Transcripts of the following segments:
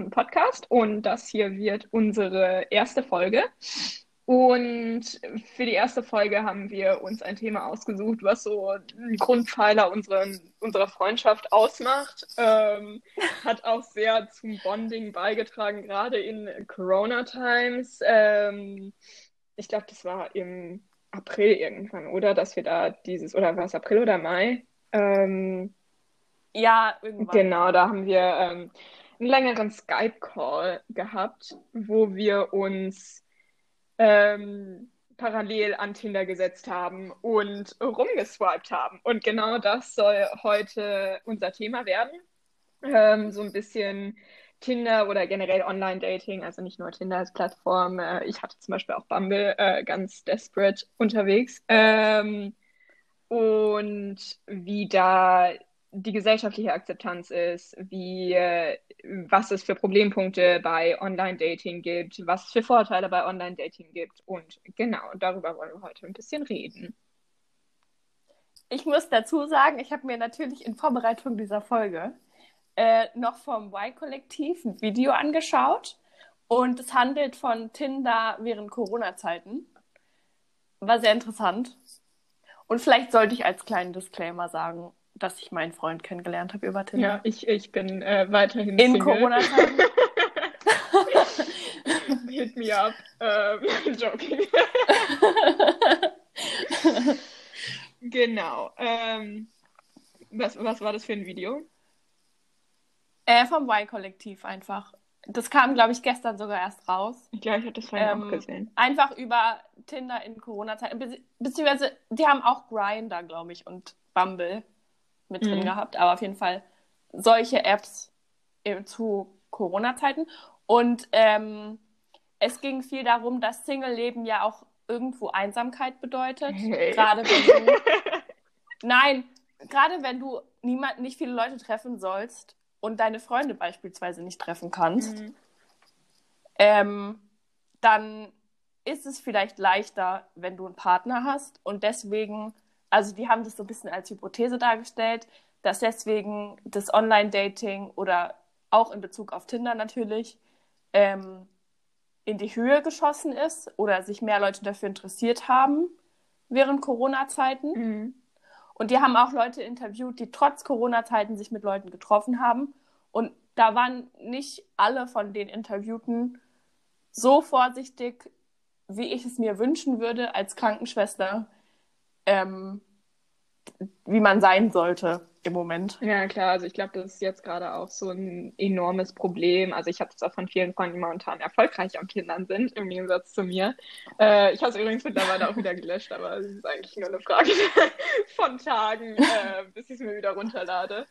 einen Podcast und das hier wird unsere erste Folge. Und für die erste Folge haben wir uns ein Thema ausgesucht, was so ein Grundpfeiler unserer, unserer Freundschaft ausmacht. Ähm, hat auch sehr zum Bonding beigetragen, gerade in Corona-Times. Ähm, ich glaube, das war im April irgendwann, oder? Dass wir da dieses, oder war es April oder Mai? Ähm, ja, irgendwann. Genau, da haben wir ähm, einen längeren Skype-Call gehabt, wo wir uns ähm, parallel an Tinder gesetzt haben und rumgeswiped haben. Und genau das soll heute unser Thema werden. Ähm, so ein bisschen Tinder oder generell Online-Dating, also nicht nur Tinder als Plattform. Äh, ich hatte zum Beispiel auch Bumble äh, ganz desperate unterwegs. Ähm, und wie da die gesellschaftliche Akzeptanz ist, wie, was es für Problempunkte bei Online-Dating gibt, was es für Vorteile bei Online-Dating gibt. Und genau, darüber wollen wir heute ein bisschen reden. Ich muss dazu sagen, ich habe mir natürlich in Vorbereitung dieser Folge äh, noch vom Y-Kollektiv ein Video angeschaut. Und es handelt von Tinder während Corona-Zeiten. War sehr interessant. Und vielleicht sollte ich als kleinen Disclaimer sagen, dass ich meinen Freund kennengelernt habe über Tinder. Ja, ich, ich bin äh, weiterhin In Corona-Zeiten. Hit me up. Ähm, joking. genau. Ähm, was, was war das für ein Video? Äh, vom Y-Kollektiv einfach. Das kam, glaube ich, gestern sogar erst raus. Ja, ich hatte das vorhin ähm, auch gesehen. Einfach über Tinder in Corona-Zeiten. Be beziehungsweise, die haben auch Grindr, glaube ich, und Bumble mit drin mhm. gehabt, aber auf jeden Fall solche Apps zu Corona-Zeiten. Und ähm, es ging viel darum, dass Single-Leben ja auch irgendwo Einsamkeit bedeutet. Hey. Gerade wenn du. Nein, gerade wenn du niemand, nicht viele Leute treffen sollst und deine Freunde beispielsweise nicht treffen kannst, mhm. ähm, dann ist es vielleicht leichter, wenn du einen Partner hast und deswegen also die haben das so ein bisschen als Hypothese dargestellt, dass deswegen das Online-Dating oder auch in Bezug auf Tinder natürlich ähm, in die Höhe geschossen ist oder sich mehr Leute dafür interessiert haben während Corona-Zeiten. Mhm. Und die haben auch Leute interviewt, die trotz Corona-Zeiten sich mit Leuten getroffen haben. Und da waren nicht alle von den Interviewten so vorsichtig, wie ich es mir wünschen würde als Krankenschwester, ähm, wie man sein sollte im Moment. Ja, klar. Also ich glaube, das ist jetzt gerade auch so ein enormes Problem. Also ich habe das auch von vielen Freunden, die momentan erfolgreich am Kindern sind, im Gegensatz zu mir. Äh, ich habe es übrigens mittlerweile auch wieder gelöscht, aber es ist eigentlich nur eine Frage von Tagen, äh, bis ich es mir wieder runterlade.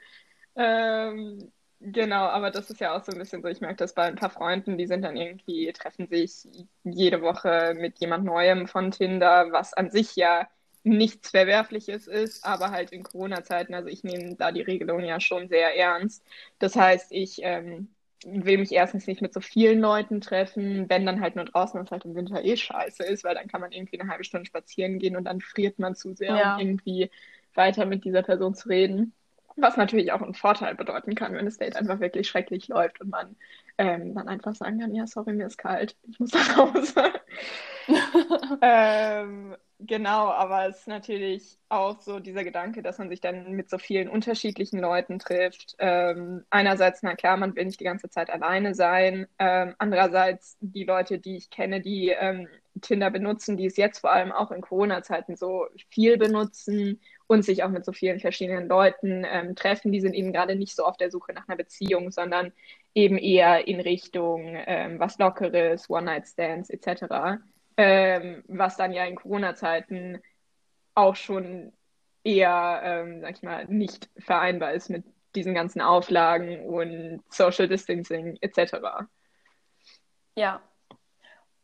Ähm, Genau, aber das ist ja auch so ein bisschen so, ich merke das bei ein paar Freunden, die sind dann irgendwie, treffen sich jede Woche mit jemand Neuem von Tinder, was an sich ja nichts Verwerfliches ist, aber halt in Corona-Zeiten, also ich nehme da die Regelung ja schon sehr ernst. Das heißt, ich ähm, will mich erstens nicht mit so vielen Leuten treffen, wenn dann halt nur draußen, was halt im Winter eh scheiße ist, weil dann kann man irgendwie eine halbe Stunde spazieren gehen und dann friert man zu sehr, ja. um irgendwie weiter mit dieser Person zu reden. Was natürlich auch einen Vorteil bedeuten kann, wenn das Date einfach wirklich schrecklich läuft und man ähm, dann einfach sagen kann, ja, sorry, mir ist kalt, ich muss nach Hause. ähm, Genau, aber es ist natürlich auch so dieser Gedanke, dass man sich dann mit so vielen unterschiedlichen Leuten trifft. Ähm, einerseits, na klar, man will nicht die ganze Zeit alleine sein. Ähm, andererseits die Leute, die ich kenne, die ähm, Tinder benutzen, die es jetzt vor allem auch in Corona-Zeiten so viel benutzen und sich auch mit so vielen verschiedenen Leuten ähm, treffen, die sind eben gerade nicht so auf der Suche nach einer Beziehung, sondern eben eher in Richtung ähm, was Lockeres, One-Night-Stands etc ähm, was dann ja in Corona-Zeiten auch schon eher, ähm, sag ich mal, nicht vereinbar ist mit diesen ganzen Auflagen und Social Distancing etc. Ja.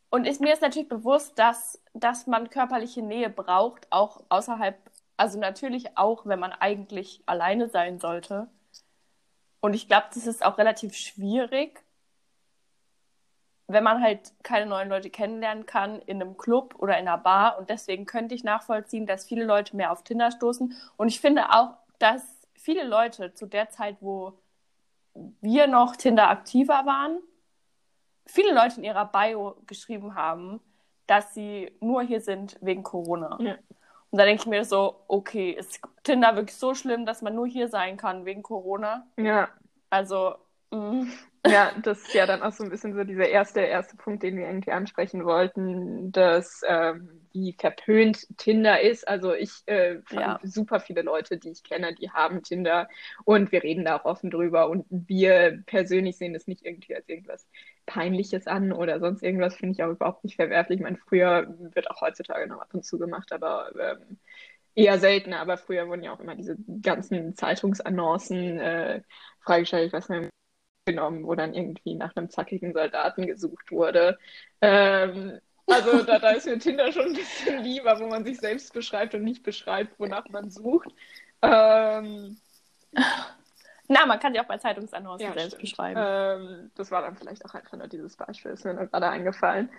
Und ist, mir ist natürlich bewusst, dass, dass man körperliche Nähe braucht, auch außerhalb, also natürlich auch, wenn man eigentlich alleine sein sollte. Und ich glaube, das ist auch relativ schwierig, wenn man halt keine neuen Leute kennenlernen kann in einem Club oder in einer Bar. Und deswegen könnte ich nachvollziehen, dass viele Leute mehr auf Tinder stoßen. Und ich finde auch, dass viele Leute zu der Zeit, wo wir noch Tinder aktiver waren, viele Leute in ihrer Bio geschrieben haben, dass sie nur hier sind wegen Corona. Ja. Und da denke ich mir so, okay, ist Tinder wirklich so schlimm, dass man nur hier sein kann wegen Corona? Ja. Also, mh. Ja, das ist ja dann auch so ein bisschen so dieser erste, erste Punkt, den wir irgendwie ansprechen wollten, dass ähm, wie verpönt Tinder ist. Also ich äh, Ja. super viele Leute, die ich kenne, die haben Tinder und wir reden da auch offen drüber und wir persönlich sehen das nicht irgendwie als irgendwas Peinliches an oder sonst irgendwas, finde ich auch überhaupt nicht verwerflich. Ich meine, früher wird auch heutzutage noch ab und zu gemacht, aber ähm, eher seltener. Aber früher wurden ja auch immer diese ganzen Zeitungsannoncen äh, ich weiß nicht, genommen, wo dann irgendwie nach einem zackigen Soldaten gesucht wurde. Ähm, also da, da ist mir Tinder schon ein bisschen lieber, wo man sich selbst beschreibt und nicht beschreibt, wonach man sucht. Ähm, na, man kann die auch bei Zeitungsannoncen ja, selbst stimmt. beschreiben. Ähm, das war dann vielleicht auch einfach nur dieses Beispiel, ist mir nur gerade eingefallen.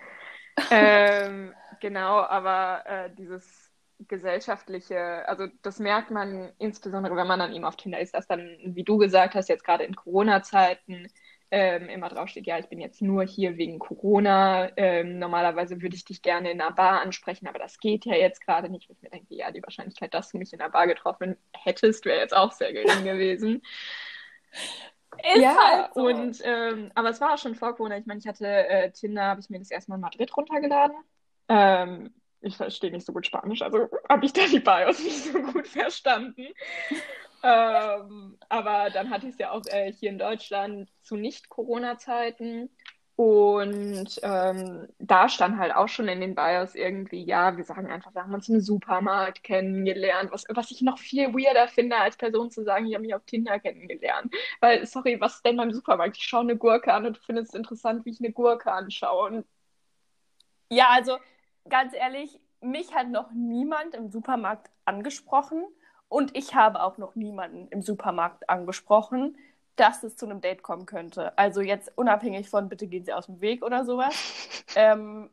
ähm, genau, aber äh, dieses gesellschaftliche, also das merkt man insbesondere, wenn man dann eben auf Tinder ist, dass dann, wie du gesagt hast, jetzt gerade in Corona-Zeiten ähm, immer draufsteht, ja, ich bin jetzt nur hier wegen Corona. Ähm, normalerweise würde ich dich gerne in einer Bar ansprechen, aber das geht ja jetzt gerade nicht. Ich mir denke, ja, die Wahrscheinlichkeit, dass du mich in einer Bar getroffen hättest, wäre jetzt auch sehr gering gewesen. Ist Ja, halt so. und ähm, aber es war auch schon vor Corona. Ich meine, ich hatte äh, Tinder, habe ich mir das erstmal in Madrid runtergeladen. Ähm, ich verstehe nicht so gut Spanisch, also habe ich da die Bios nicht so gut verstanden. Ähm, aber dann hatte ich es ja auch äh, hier in Deutschland zu Nicht-Corona-Zeiten. Und ähm, da stand halt auch schon in den Bios irgendwie, ja, wir sagen einfach, wir haben uns im Supermarkt kennengelernt, was, was ich noch viel weirder finde, als Person zu sagen, ich habe mich auf Tinder kennengelernt. Weil, sorry, was denn beim Supermarkt? Ich schaue eine Gurke an und du findest es interessant, wie ich eine Gurke anschaue. Und Ja, also ganz ehrlich, mich hat noch niemand im Supermarkt angesprochen und ich habe auch noch niemanden im Supermarkt angesprochen, dass es zu einem Date kommen könnte. Also jetzt unabhängig von bitte gehen Sie aus dem Weg oder sowas. ähm,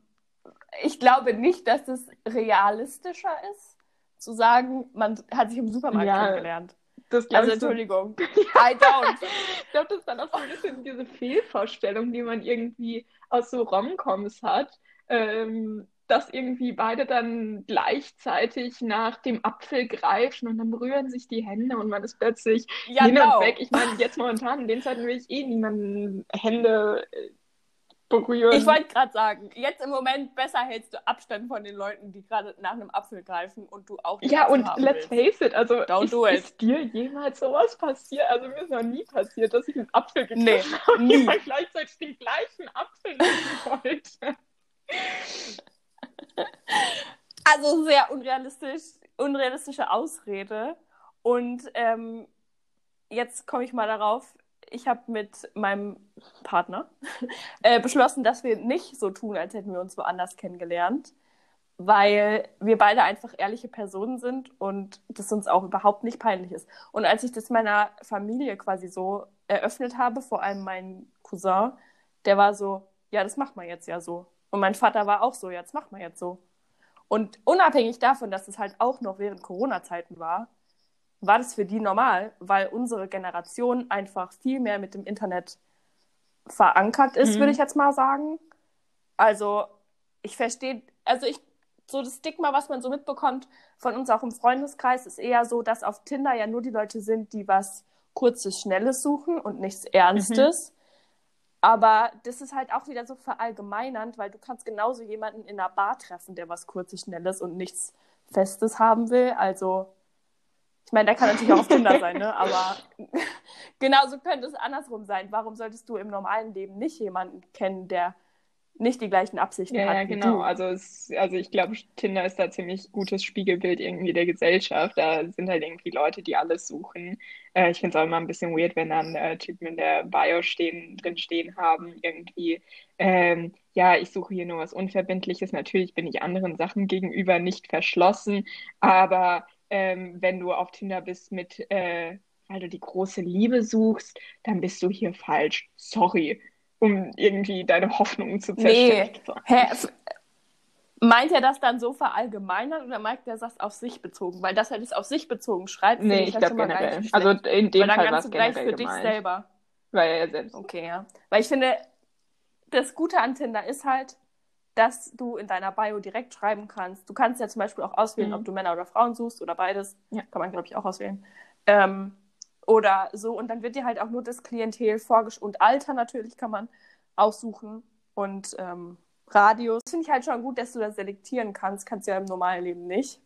ich glaube nicht, dass es realistischer ist, zu sagen, man hat sich im Supermarkt Ja, kennengelernt. das glaube Also so Entschuldigung, I don't. Ich glaube, das ist dann auch so ein bisschen diese Fehlvorstellung, die man irgendwie aus so Rom-Coms hat, ähm, dass irgendwie beide dann gleichzeitig nach dem Apfel greifen und dann berühren sich die Hände und man ist plötzlich Ja, hin genau. und weg. Ich meine, jetzt momentan, in den Zeiten will ich eh niemanden Hände äh, berühren. Ich wollte gerade sagen, jetzt im Moment besser hältst du Abstand von den Leuten, die gerade nach einem Apfel greifen und du auch Ja, Apfel und let's willst. face it, also Don't ist, it. ist dir jemals sowas passiert? Also mir ist noch nie passiert, dass ich einen Apfel gegriffen Nee, habe und nie. gleichzeitig den gleichen Apfel nehmen wollte. Also sehr unrealistisch, unrealistische Ausrede. Und ähm, jetzt komme ich mal darauf, ich habe mit meinem Partner äh, beschlossen, dass wir nicht so tun, als hätten wir uns woanders kennengelernt, weil wir beide einfach ehrliche Personen sind und das uns auch überhaupt nicht peinlich ist. Und als ich das meiner Familie quasi so eröffnet habe, vor allem mein Cousin, der war so, ja, das macht man jetzt ja so. Und mein Vater war auch so, ja, das macht man jetzt so. Und unabhängig davon, dass es halt auch noch während Corona-Zeiten war, war das für die normal, weil unsere Generation einfach viel mehr mit dem Internet verankert ist, Mhm. würde ich jetzt mal sagen. Also, ich verstehe, also ich, so das Stigma, was man so mitbekommt von uns auch im Freundeskreis, ist eher so, dass auf Tinder ja nur die Leute sind, die was Kurzes, Schnelles suchen und nichts Ernstes. Aber das ist halt auch wieder so verallgemeinernd, weil du kannst genauso jemanden in einer Bar treffen, der was Kurzes, Schnelles und nichts Festes haben will. Also, ich meine, der kann natürlich auch auf Tinder sein, ne? Aber genauso könnte es andersrum sein. Warum solltest du im normalen Leben nicht jemanden kennen, der nicht die gleichen Absichten Ja, hat ja, wie genau. du? Also, es, also ich glaube, Tinder ist da ziemlich gutes Spiegelbild irgendwie der Gesellschaft. Da sind halt irgendwie Leute, die alles suchen. Äh, ich finde es auch immer ein bisschen weird, wenn dann äh, Typen in der Bio stehen, drin stehen haben, irgendwie, ähm, ja, ich suche hier nur was Unverbindliches. Natürlich bin ich anderen Sachen gegenüber nicht verschlossen, aber ähm, wenn du auf Tinder bist mit, äh, weil du die große Liebe suchst, dann bist du hier falsch. Sorry. Um irgendwie deine Hoffnungen zu Nee. zerstören. Hä? F- Meint er das dann so verallgemeinert oder meint er das auf sich bezogen? Weil dass er das auf sich bezogen schreibt, Nee, ich ich ja glaube generell. Also in dem Weil dann Fall war es gleich für dich gemeint. selber. Weil er selbst. Okay, ja. Weil ich finde, das Gute an Tinder ist halt, dass du in deiner Bio direkt schreiben kannst. Du kannst ja zum Beispiel auch auswählen, Mhm. ob du Männer oder Frauen suchst oder beides. Ja. Kann man, glaube ich, auch auswählen. Ähm, oder so. Und dann wird dir halt auch nur das Klientel vorgeschlagen. Und Alter natürlich kann man aussuchen. Und ähm, Radius. Finde ich halt schon gut, dass du das selektieren kannst. Kannst du ja im normalen Leben nicht.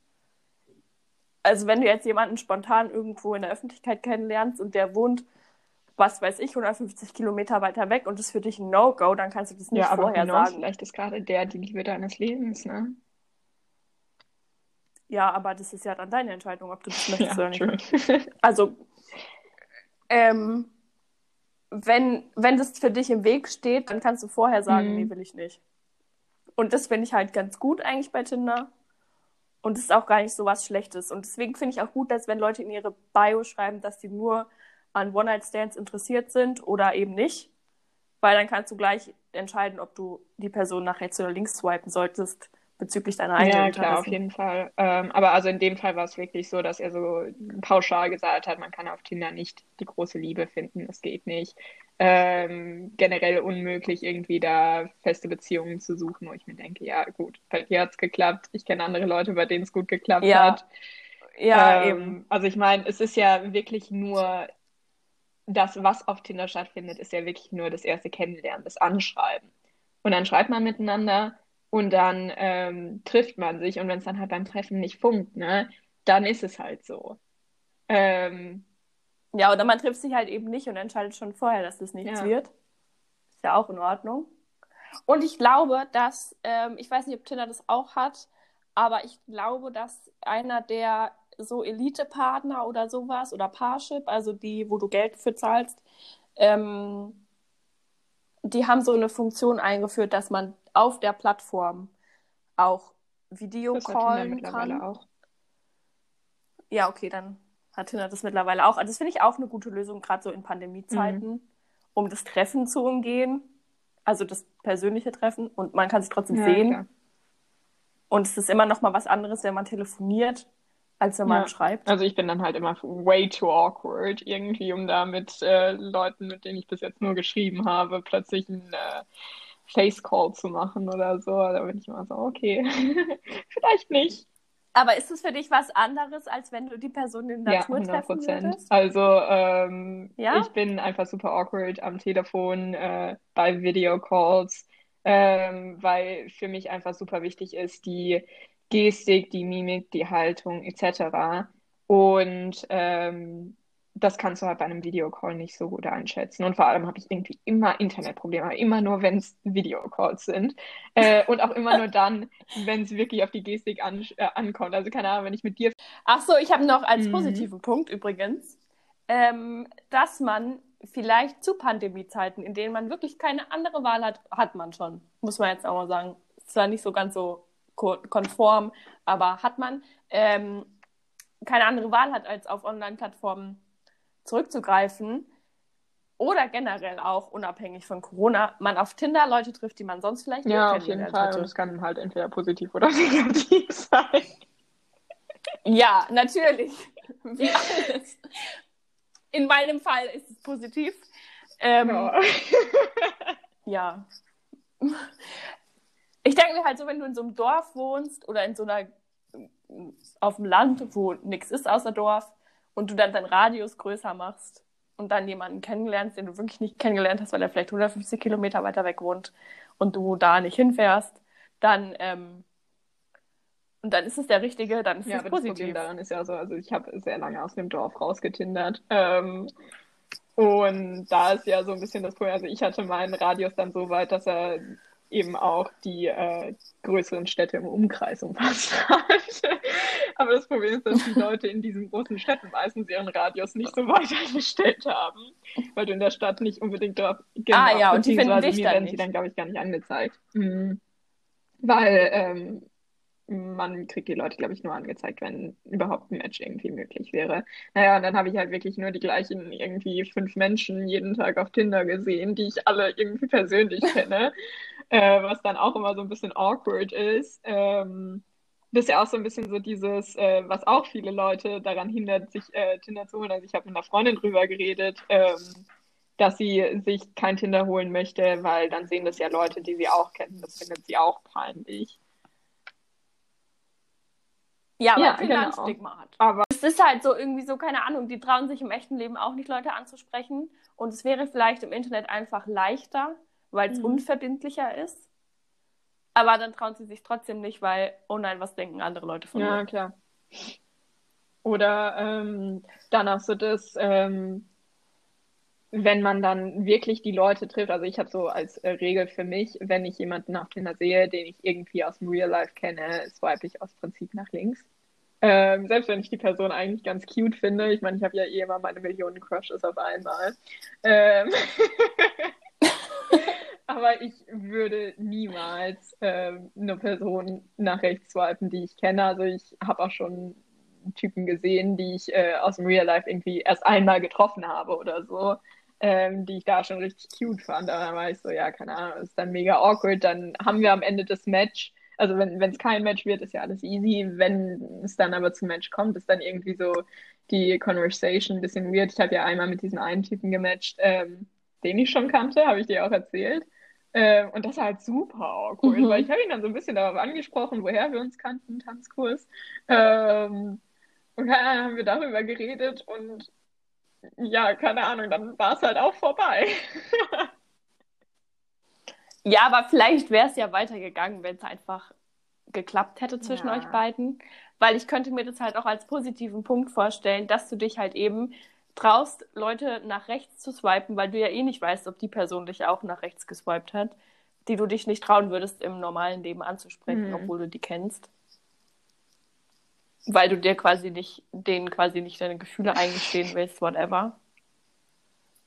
Also wenn du jetzt jemanden spontan irgendwo in der Öffentlichkeit kennenlernst und der wohnt, was weiß ich, 150 Kilometer weiter weg und das ist für dich ein No-Go, dann kannst du das nicht Ja, aber vorher knows, sagen. vielleicht ist gerade der die Liebe deines Lebens, ne? Ja, aber das ist ja dann deine Entscheidung, ob du das möchtest Ja, oder nicht. true. Also, ähm, wenn, wenn das für dich im Weg steht, dann kannst du vorher sagen, Mhm. nee, will ich nicht. Und das finde ich halt ganz gut eigentlich bei Tinder. Und es ist auch gar nicht so was Schlechtes. Und deswegen finde ich auch gut, dass wenn Leute in ihre Bio schreiben, dass sie nur an One-Night-Stands interessiert sind oder eben nicht. Weil dann kannst du gleich entscheiden, ob du die Person nach rechts oder links swipen solltest bezüglich deiner eigenen Ja, klar, auf jeden Fall. Ähm, aber also in dem Fall war es wirklich so, dass er so pauschal gesagt hat, man kann auf Tinder nicht die große Liebe finden, das geht nicht. Ähm, generell unmöglich, irgendwie da feste Beziehungen zu suchen, wo ich mir denke, ja gut, bei dir hat's geklappt. Ich kenne andere Leute, bei denen es gut geklappt Ja, hat. Ja, Ähm, eben. Also ich meine, es ist ja wirklich nur das, was auf Tinder stattfindet, ist ja wirklich nur das erste Kennenlernen, das Anschreiben. Und dann schreibt man miteinander und dann ähm, trifft man sich und wenn es dann halt beim Treffen nicht funkt, ne, dann ist es halt so. Ähm, Ja, oder man trifft sich halt eben nicht und entscheidet schon vorher, dass das nichts Ja. wird. Ist ja auch in Ordnung. Und ich glaube, dass, ähm, ich weiß nicht, ob Tinder das auch hat, aber ich glaube, dass einer der so Elite-Partner oder sowas oder Parship, also die, wo du Geld für zahlst, ähm, die haben so eine Funktion eingeführt, dass man auf der Plattform auch Video das hat Tinder callen mittlerweile kann. auch. Ja, okay, dann hat Tinder das mittlerweile auch. Also das finde ich auch eine gute Lösung, gerade so in Pandemiezeiten, um das Treffen zu umgehen. Also das persönliche Treffen. Und man kann sich trotzdem Ja, sehen. klar. Und es ist immer noch mal was anderes, wenn man telefoniert, als wenn man Ja. schreibt. Also ich bin dann halt immer way too awkward irgendwie, um da mit äh, Leuten, mit denen ich bis jetzt nur geschrieben habe, plötzlich einen äh, Face Call zu machen oder so. Da bin ich immer so, okay, vielleicht nicht. Aber ist es für dich was anderes, als wenn du die Person in der Ja, Natur 100 treffen würdest? Also ähm, Ja? ich bin einfach super awkward am Telefon, äh, bei Videocalls, ähm, weil für mich einfach super wichtig ist, die Gestik, die Mimik, die Haltung etc. Und ähm, das kannst du halt bei einem Videocall nicht so gut einschätzen. Und vor allem habe ich irgendwie immer Internetprobleme, immer nur, wenn es Videocalls sind. Äh, und auch immer nur dann, wenn es wirklich auf die Gestik an, äh, ankommt. Also keine Ahnung, wenn ich mit dir Ach so, ich habe noch als Mhm. positiven Punkt übrigens, ähm, dass man vielleicht zu Pandemiezeiten, in denen man wirklich keine andere Wahl hat, hat man schon, muss man jetzt auch mal sagen. Ist zwar nicht so ganz so ko- konform, aber hat man ähm, keine andere Wahl hat, als auf Online-Plattformen zurückzugreifen. Oder generell auch, unabhängig von Corona, man auf Tinder Leute trifft, die man sonst vielleicht nicht Ja, auf jeden Fall. hätte. Und es kann halt entweder positiv oder negativ sein. Ja, natürlich. Wie alles. In meinem Fall ist es positiv. Ähm, ja. Ja. Ich denke mir halt so, wenn du in so einem Dorf wohnst oder in so einer auf dem Land, wo nichts ist außer Dorf und du dann deinen Radius größer machst und dann jemanden kennenlernst, den du wirklich nicht kennengelernt hast, weil er vielleicht 150 Kilometer weiter weg wohnt und du da nicht hinfährst, dann ähm, und dann ist es der richtige, dann ist Ja, es aber das Problem positiv. daran ist ja so, also ich habe sehr lange aus dem Dorf rausgetindert. Ähm, und da ist ja so ein bisschen das Problem, also ich hatte meinen Radius dann so weit, dass er eben auch die äh, größeren Städte im Umkreis umfasst hat. Aber das Problem ist, dass die Leute in diesen großen Städten meistens ihren Radius nicht so weit eingestellt haben, weil du in der Stadt nicht unbedingt drauf, genau, Ah, ja, und die finden dich dann werden sie nicht. dann, glaube ich, gar nicht angezeigt. Mhm. Weil ähm, man kriegt die Leute, glaube ich, nur angezeigt, wenn überhaupt ein Match irgendwie möglich wäre. Naja, und dann habe ich halt wirklich nur die gleichen irgendwie fünf Menschen jeden Tag auf Tinder gesehen, die ich alle irgendwie persönlich kenne, äh, was dann auch immer so ein bisschen awkward ist. Ähm, das ist ja auch so ein bisschen so dieses, äh, was auch viele Leute daran hindert, sich äh, Tinder zu holen. Also ich habe mit einer Freundin drüber geredet, ähm, dass sie sich kein Tinder holen möchte, weil dann sehen das ja Leute, die sie auch kennen. Das findet sie auch peinlich. Ja, weil ja, genau. ein Stigma hat. Aber es ist halt so irgendwie so, keine Ahnung, die trauen sich im echten Leben auch nicht, Leute anzusprechen. Und es wäre vielleicht im Internet einfach leichter, weil es mhm. unverbindlicher ist. Aber dann trauen sie sich trotzdem nicht, weil, oh nein, was denken andere Leute von ja, mir? Ja, klar. Oder ähm, dann auch so das, ähm, wenn man dann wirklich die Leute trifft, also ich habe so als äh, Regel für mich, wenn ich jemanden auf Tinder sehe, den ich irgendwie aus dem Real Life kenne, swipe ich aus Prinzip nach links. Ähm, selbst wenn ich die Person eigentlich ganz cute finde. Ich meine, ich habe ja eh immer meine Millionen Crushes auf einmal. Ähm Aber ich würde niemals ähm, eine Person nach rechts swipen, die ich kenne. Also ich habe auch schon Typen gesehen, die ich äh, aus dem Real Life irgendwie erst einmal getroffen habe oder so ähm, die ich da schon richtig cute fand. Aber dann war ich so, ja, keine Ahnung, ist dann mega awkward. Dann haben wir am Ende das Match. Also wenn es kein Match wird, ist ja alles easy. Wenn es dann aber zum Match kommt, ist dann irgendwie so die Conversation ein bisschen weird. Ich habe ja einmal mit diesem einen Typen gematcht, ähm, den ich schon kannte, habe ich dir auch erzählt. Ähm, und das war halt super awkward, mhm. weil ich habe ihn dann so ein bisschen darauf angesprochen, woher wir uns kannten, Tanzkurs. Ähm, und dann haben wir darüber geredet und ja, keine Ahnung, dann war es halt auch vorbei. ja, aber vielleicht wäre es ja weitergegangen, wenn es einfach geklappt hätte zwischen ja. euch beiden. Weil ich könnte mir das halt auch als positiven Punkt vorstellen, dass du dich halt eben traust, Leute nach rechts zu swipen, weil du ja eh nicht weißt, ob die Person dich auch nach rechts geswiped hat, die du dich nicht trauen würdest, im normalen Leben anzusprechen, mhm. obwohl du die kennst weil du dir quasi nicht, denen quasi nicht deine Gefühle eingestehen willst, whatever.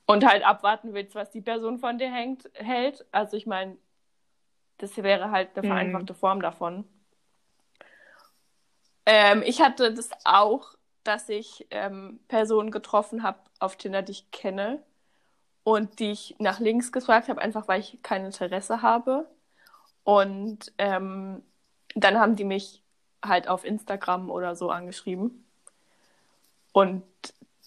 Und halt abwarten willst, was die Person von dir hängt, hält. Also ich meine, das wäre halt eine mhm. vereinfachte mhm. Form davon. Ähm, ich hatte das auch, dass ich ähm, Personen getroffen habe auf Tinder, die ich kenne und die ich nach links geswiped habe, einfach weil ich kein Interesse habe. Und ähm, dann haben die mich halt auf Instagram oder so angeschrieben. Und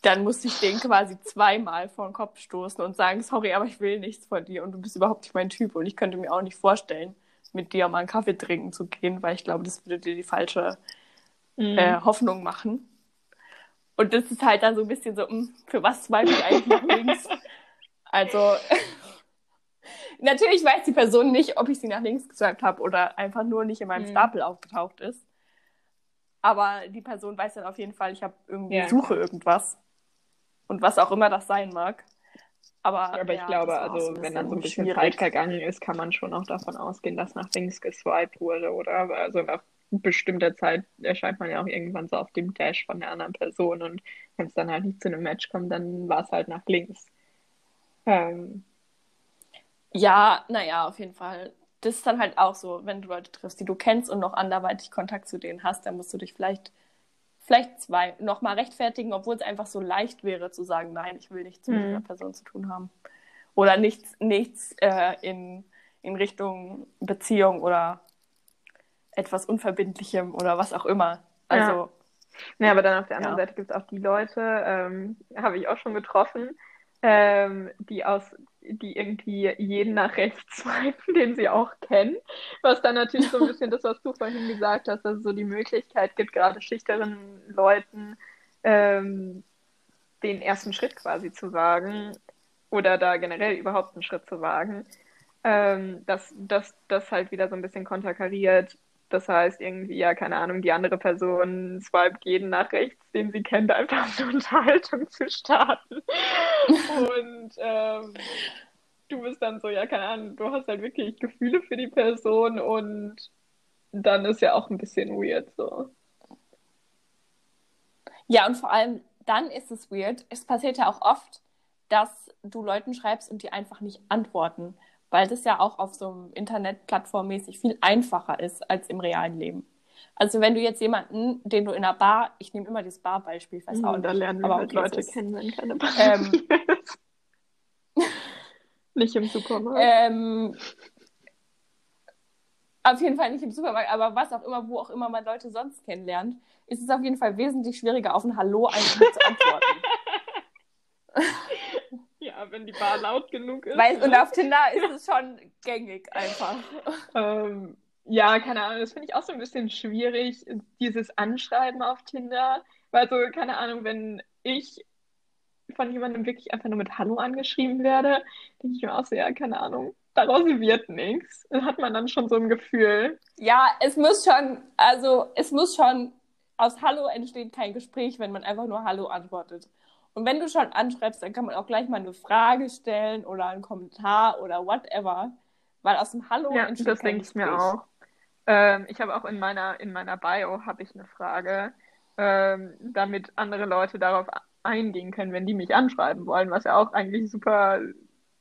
dann musste ich den quasi zweimal vor den Kopf stoßen und sagen, sorry, aber ich will nichts von dir und du bist überhaupt nicht mein Typ und ich könnte mir auch nicht vorstellen, mit dir mal einen Kaffee trinken zu gehen, weil ich glaube, das würde dir die falsche mhm. äh, Hoffnung machen. Und das ist halt dann so ein bisschen so, mh, hm, für was swipe ich eigentlich links? Also, natürlich weiß die Person nicht, ob ich sie nach links geswiped habe oder einfach nur nicht in meinem mhm. Stapel aufgetaucht ist. Aber die Person weiß dann auf jeden Fall, ich habe irgendwie ja, suche irgendwas. Und was auch immer das sein mag. Aber, aber ich ja, glaube, also wenn dann so ein bisschen schwierig. Zeit vergangen ist, kann man schon auch davon ausgehen, dass nach links geswiped wurde, oder? Also nach bestimmter Zeit erscheint man ja auch irgendwann so auf dem Dash von der anderen Person und wenn es dann halt nicht zu einem Match kommt, dann war es halt nach links. Ähm. Ja, naja, auf jeden Fall das ist dann halt auch so, wenn du Leute triffst, die du kennst und noch anderweitig Kontakt zu denen hast, dann musst du dich vielleicht, vielleicht zwei nochmal rechtfertigen, obwohl es einfach so leicht wäre zu sagen, nein, ich will nichts mit mhm. dieser Person zu tun haben. Oder nichts, nichts äh, in, in Richtung Beziehung oder etwas Unverbindlichem oder was auch immer. Also. Ja. Ja, aber dann auf der anderen ja. Seite gibt es auch die Leute, ähm, habe ich auch schon getroffen, ähm, die aus die irgendwie jeden nach rechts swipen, den sie auch kennen. Was dann natürlich so ein bisschen das, was du vorhin gesagt hast, dass es so die Möglichkeit gibt, gerade schüchternen Leuten ähm, den ersten Schritt quasi zu wagen oder da generell überhaupt einen Schritt zu wagen. Ähm, dass das halt wieder so ein bisschen konterkariert. Das heißt, irgendwie, ja, keine Ahnung, die andere Person swipet jeden nach rechts, den sie kennt, einfach um eine Unterhaltung zu starten. Und ähm, du bist dann so, ja, keine Ahnung, du hast halt wirklich Gefühle für die Person und dann ist ja auch ein bisschen weird so. Ja, und vor allem dann ist es weird. Es passiert ja auch oft, dass du Leuten schreibst und die einfach nicht antworten, weil das ja auch auf so einem Internetplattform mäßig viel einfacher ist als im realen Leben. Also wenn du jetzt jemanden, den du in einer Bar, ich nehme immer dieses Bar-Beispiel, ich weiß auch nicht, da lernen wir aber halt Leute kennen, wenn keine Bar ähm, Nicht im Supermarkt. Ähm, auf jeden Fall nicht im Supermarkt, aber was auch immer, wo auch immer man Leute sonst kennenlernt, ist es auf jeden Fall wesentlich schwieriger, auf ein Hallo einfach zu antworten. wenn die Bar laut genug ist. Weil, ne? und auf Tinder ist es schon gängig einfach. Ähm, ja, keine Ahnung, das finde ich auch so ein bisschen schwierig, dieses Anschreiben auf Tinder. Weil so, keine Ahnung, wenn ich von jemandem wirklich einfach nur mit Hallo angeschrieben werde, denke ich mir auch so, ja, keine Ahnung, daraus wird nichts. Dann hat man dann schon so ein Gefühl. Ja, es muss schon, also es muss schon, aus Hallo entsteht kein Gespräch, wenn man einfach nur Hallo antwortet. Und wenn du schon anschreibst, dann kann man auch gleich mal eine Frage stellen oder einen Kommentar oder whatever. Weil aus dem Hallo Ja, entsteht das denke ich mir auch. Ähm, ich habe auch in meiner, in meiner Bio habe ich eine Frage, ähm, damit andere Leute darauf eingehen können, wenn die mich anschreiben wollen, was ja auch eigentlich super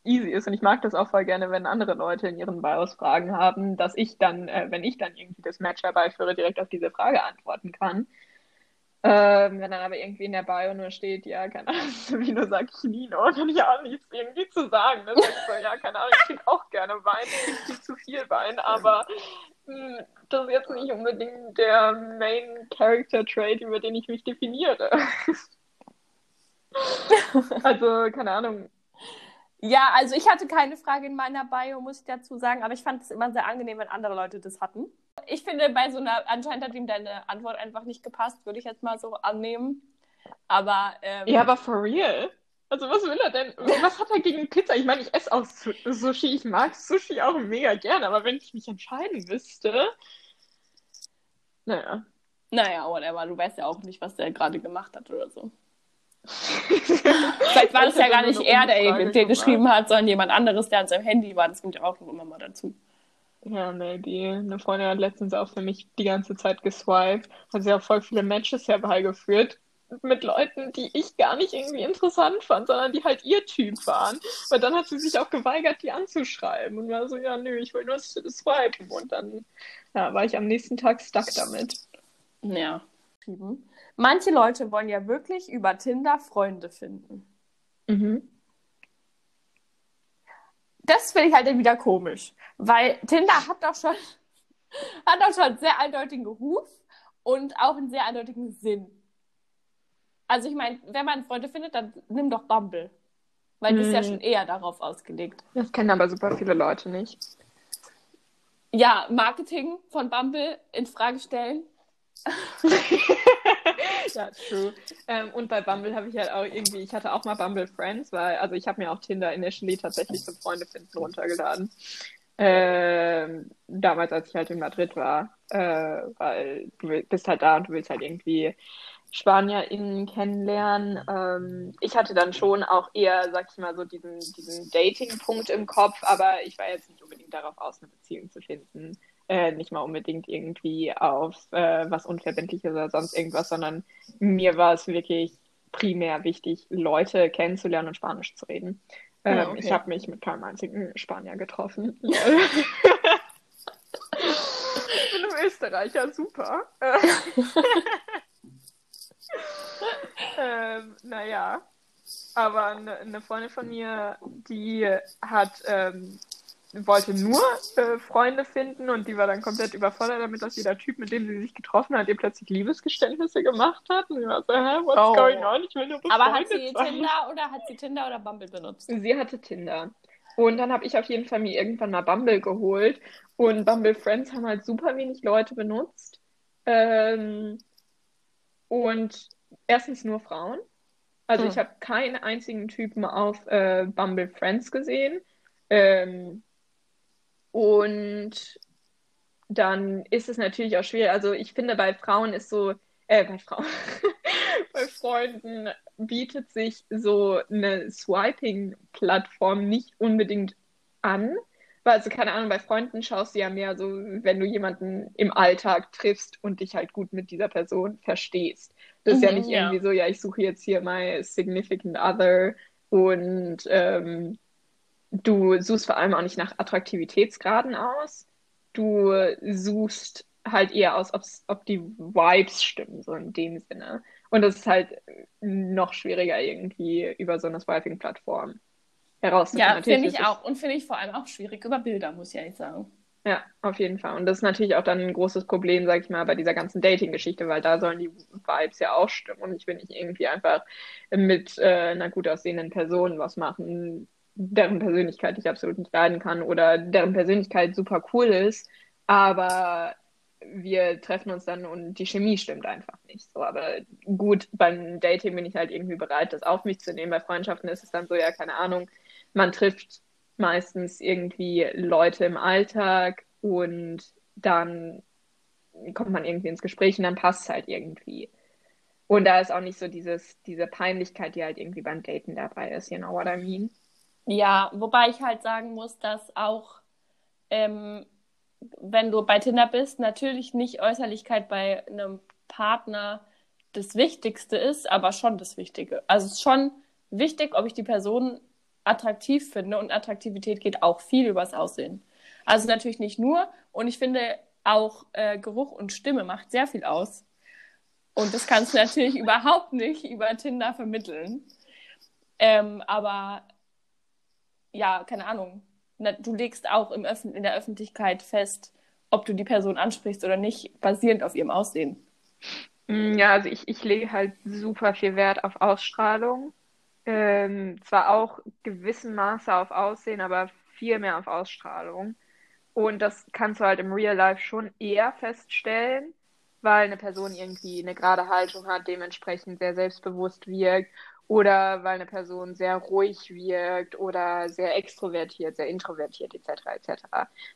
easy ist. Und ich mag das auch voll gerne, wenn andere Leute in ihren Bios Fragen haben, dass ich dann, äh, wenn ich dann irgendwie das Match herbeiführe, direkt auf diese Frage antworten kann. Ähm, wenn dann aber irgendwie in der Bio nur steht, ja, keine Ahnung, wie nur sagt ich Nino, dann ich auch nichts irgendwie zu sagen. Dann sag so, ja, keine Ahnung, ich trinke auch gerne Wein, ich trinke zu viel Wein, aber mh, das ist jetzt nicht unbedingt der Main Character Trait, über den ich mich definiere. Also, keine Ahnung. Ja, also ich hatte keine Frage in meiner Bio, muss ich dazu sagen, aber ich fand es immer sehr angenehm, wenn andere Leute das hatten. Ich finde, bei so einer, anscheinend hat ihm deine Antwort einfach nicht gepasst, würde ich jetzt mal so annehmen. Aber, ähm, Ja, aber for real. Also, was will er denn? Was hat er gegen Pizza? Ich meine, ich esse auch Su- Sushi. Ich mag Sushi auch mega gerne, aber wenn ich mich entscheiden müsste. Naja. naja, whatever, du weißt ja auch nicht, was der gerade gemacht hat oder so. Vielleicht war das ja gar nicht er, der gemacht. geschrieben hat, sondern jemand anderes, der an seinem Handy war. Das kommt ja auch noch immer mal dazu. Ja, maybe. Eine Freundin hat letztens auch für mich die ganze Zeit geswiped. Hat sie auch voll viele Matches herbeigeführt. Mit Leuten, die ich gar nicht irgendwie interessant fand, sondern die halt ihr Typ waren. Aber dann hat sie sich auch geweigert, die anzuschreiben. Und war so, ja, nö, ich will nur swipen. Und dann ja, war ich am nächsten Tag stuck damit. Ja. Manche Leute wollen ja wirklich über Tinder Freunde finden. Mhm. Das finde ich halt dann wieder komisch, weil Tinder hat doch schon, hat doch schon einen sehr eindeutigen Ruf und auch einen sehr eindeutigen Sinn. Also ich meine, wenn man Freunde findet, dann nimm doch Bumble. Weil das ist ja Mhm. schon eher darauf ausgelegt. Das kennen aber super viele Leute nicht. Ja, Marketing von Bumble in Frage stellen. Ja, true. Ähm, und bei Bumble habe ich halt auch irgendwie, ich hatte auch mal Bumble Friends, weil, also ich habe mir auch Tinder initially tatsächlich zum Freunde finden runtergeladen. Ähm, damals, als ich halt in Madrid war, äh, weil du bist halt da und du willst halt irgendwie SpanierInnen kennenlernen. Ähm, ich hatte dann schon auch eher, sag ich mal, so diesen, diesen Dating-Punkt im Kopf, aber ich war jetzt nicht unbedingt darauf aus, eine Beziehung zu finden. Äh, nicht mal unbedingt irgendwie auf äh, was Unverbindliches oder sonst irgendwas, sondern mir war es wirklich primär wichtig, Leute kennenzulernen und Spanisch zu reden. Ähm, Ja, okay. Ich habe mich mit keinem einzigen Spanier getroffen. ich bin ein Österreicher, super. Äh, ähm, naja, aber eine, eine Freundin von mir, die hat, ähm, wollte nur äh, Freunde finden und die war dann komplett überfordert damit, dass jeder Typ, mit dem sie sich getroffen hat, ihr plötzlich Liebesgeständnisse gemacht hat. Und sie war so, hä, what's Oh. going on? Ich will nur Aber hat befreundet sie sein. Tinder oder hat sie Tinder oder Bumble benutzt? Sie hatte Tinder. Und dann habe ich auf jeden Fall mir irgendwann mal Bumble geholt. Und Bumble Friends haben halt super wenig Leute benutzt. Ähm, und erstens nur Frauen. Also Hm. ich habe keinen einzigen Typen auf äh, Bumble Friends gesehen. Ähm, und dann ist es natürlich auch schwierig. Also ich finde, bei Frauen ist so, äh, bei Frauen, bei Freunden bietet sich so eine Swiping-Plattform nicht unbedingt an. Weil, also keine Ahnung, bei Freunden schaust du ja mehr so, wenn du jemanden im Alltag triffst und dich halt gut mit dieser Person verstehst. Das ist ja Mhm, nicht ja. irgendwie so, ja, ich suche jetzt hier my significant other und ähm, du suchst vor allem auch nicht nach Attraktivitätsgraden aus. Du suchst halt eher aus, ob die Vibes stimmen, so in dem Sinne. Und das ist halt noch schwieriger irgendwie über so eine Swiping-Plattform herauszufinden. Ja, finde ich auch. Und finde ich vor allem auch schwierig über Bilder, muss ich ehrlich sagen. Ja, auf jeden Fall. Und das ist natürlich auch dann ein großes Problem, sag ich mal, bei dieser ganzen Dating-Geschichte, weil da sollen die Vibes ja auch stimmen. Und ich will nicht irgendwie einfach mit äh, einer gut aussehenden Person was machen, deren Persönlichkeit ich absolut nicht leiden kann oder deren Persönlichkeit super cool ist, aber wir treffen uns dann und die Chemie stimmt einfach nicht. So, aber gut, beim Dating bin ich halt irgendwie bereit, das auf mich zu nehmen. Bei Freundschaften ist es dann so, ja, keine Ahnung, man trifft meistens irgendwie Leute im Alltag und dann kommt man irgendwie ins Gespräch und dann passt es halt irgendwie. Und da ist auch nicht so dieses, diese Peinlichkeit, die halt irgendwie beim Daten dabei ist, you know what I mean? Ja, wobei ich halt sagen muss, dass auch, ähm, wenn du bei Tinder bist, natürlich nicht Äußerlichkeit bei einem Partner das Wichtigste ist, aber schon das Wichtige. Also es ist schon wichtig, ob ich die Person attraktiv finde und Attraktivität geht auch viel übers Aussehen. Also natürlich nicht nur und ich finde auch äh, Geruch und Stimme macht sehr viel aus. Und das kannst du natürlich überhaupt nicht über Tinder vermitteln. Ähm, aber ja, keine Ahnung. Du legst auch im Öff in der Öffentlichkeit fest, ob du die Person ansprichst oder nicht, basierend auf ihrem Aussehen. Mm, ja, also ich, ich lege halt super viel Wert auf Ausstrahlung. Ähm, zwar auch gewissen Maße auf Aussehen, aber viel mehr auf Ausstrahlung. Und das kannst du halt im Real Life schon eher feststellen, weil eine Person irgendwie eine gerade Haltung hat, dementsprechend sehr selbstbewusst wirkt oder weil eine Person sehr ruhig wirkt oder sehr extrovertiert, sehr introvertiert etc. etc.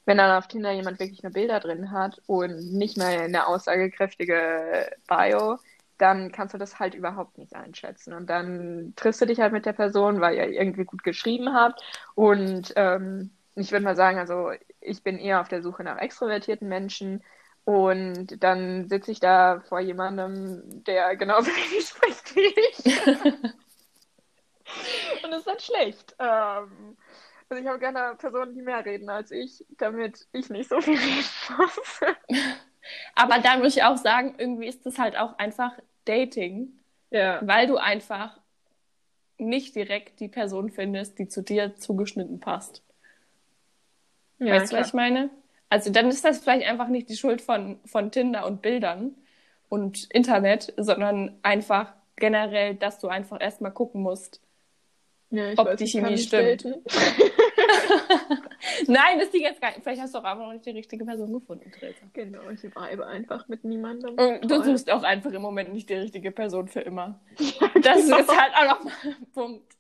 Wenn dann auf Tinder jemand wirklich nur Bilder drin hat und nicht mal eine aussagekräftige Bio, dann kannst du das halt überhaupt nicht einschätzen. Und dann triffst du dich halt mit der Person, weil ihr irgendwie gut geschrieben habt. Und ähm, ich würde mal sagen, also ich bin eher auf der Suche nach extrovertierten Menschen. Und dann sitze ich da vor jemandem, der genauso wenig spricht wie ich. Und das ist dann schlecht. Ähm, also ich habe gerne Personen, die mehr reden als ich, damit ich nicht so viel reden muss. Aber da muss ich auch sagen, irgendwie ist das halt auch einfach Dating, ja. weil du einfach nicht direkt die Person findest, die zu dir zugeschnitten passt. Ja, weißt du, was ich meine? Also dann ist das vielleicht einfach nicht die Schuld von, von Tinder und Bildern und Internet, sondern einfach generell, dass du einfach erstmal gucken musst, ja, ob weiß, die Chemie stimmt. Nein, das Ding jetzt gar nicht. Vielleicht hast du auch einfach noch nicht die richtige Person gefunden, Theresa. Genau, ich bleibe einfach mit niemandem. Und du suchst auch einfach im Moment nicht die richtige Person für immer. Ja, das genau. ist halt auch noch mal ein Punkt.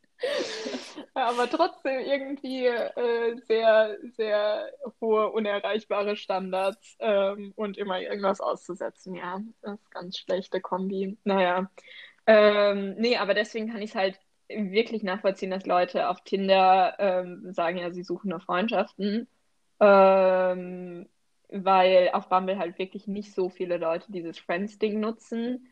Ja, aber trotzdem irgendwie äh, sehr, sehr hohe, unerreichbare Standards ähm, und immer irgendwas auszusetzen. Ja, das ist ganz schlechte Kombi. Naja. Ähm, nee, aber deswegen kann ich es halt wirklich nachvollziehen, dass Leute auf Tinder ähm, sagen, ja, sie suchen nur Freundschaften. Ähm, weil auf Bumble halt wirklich nicht so viele Leute dieses Friends-Ding nutzen.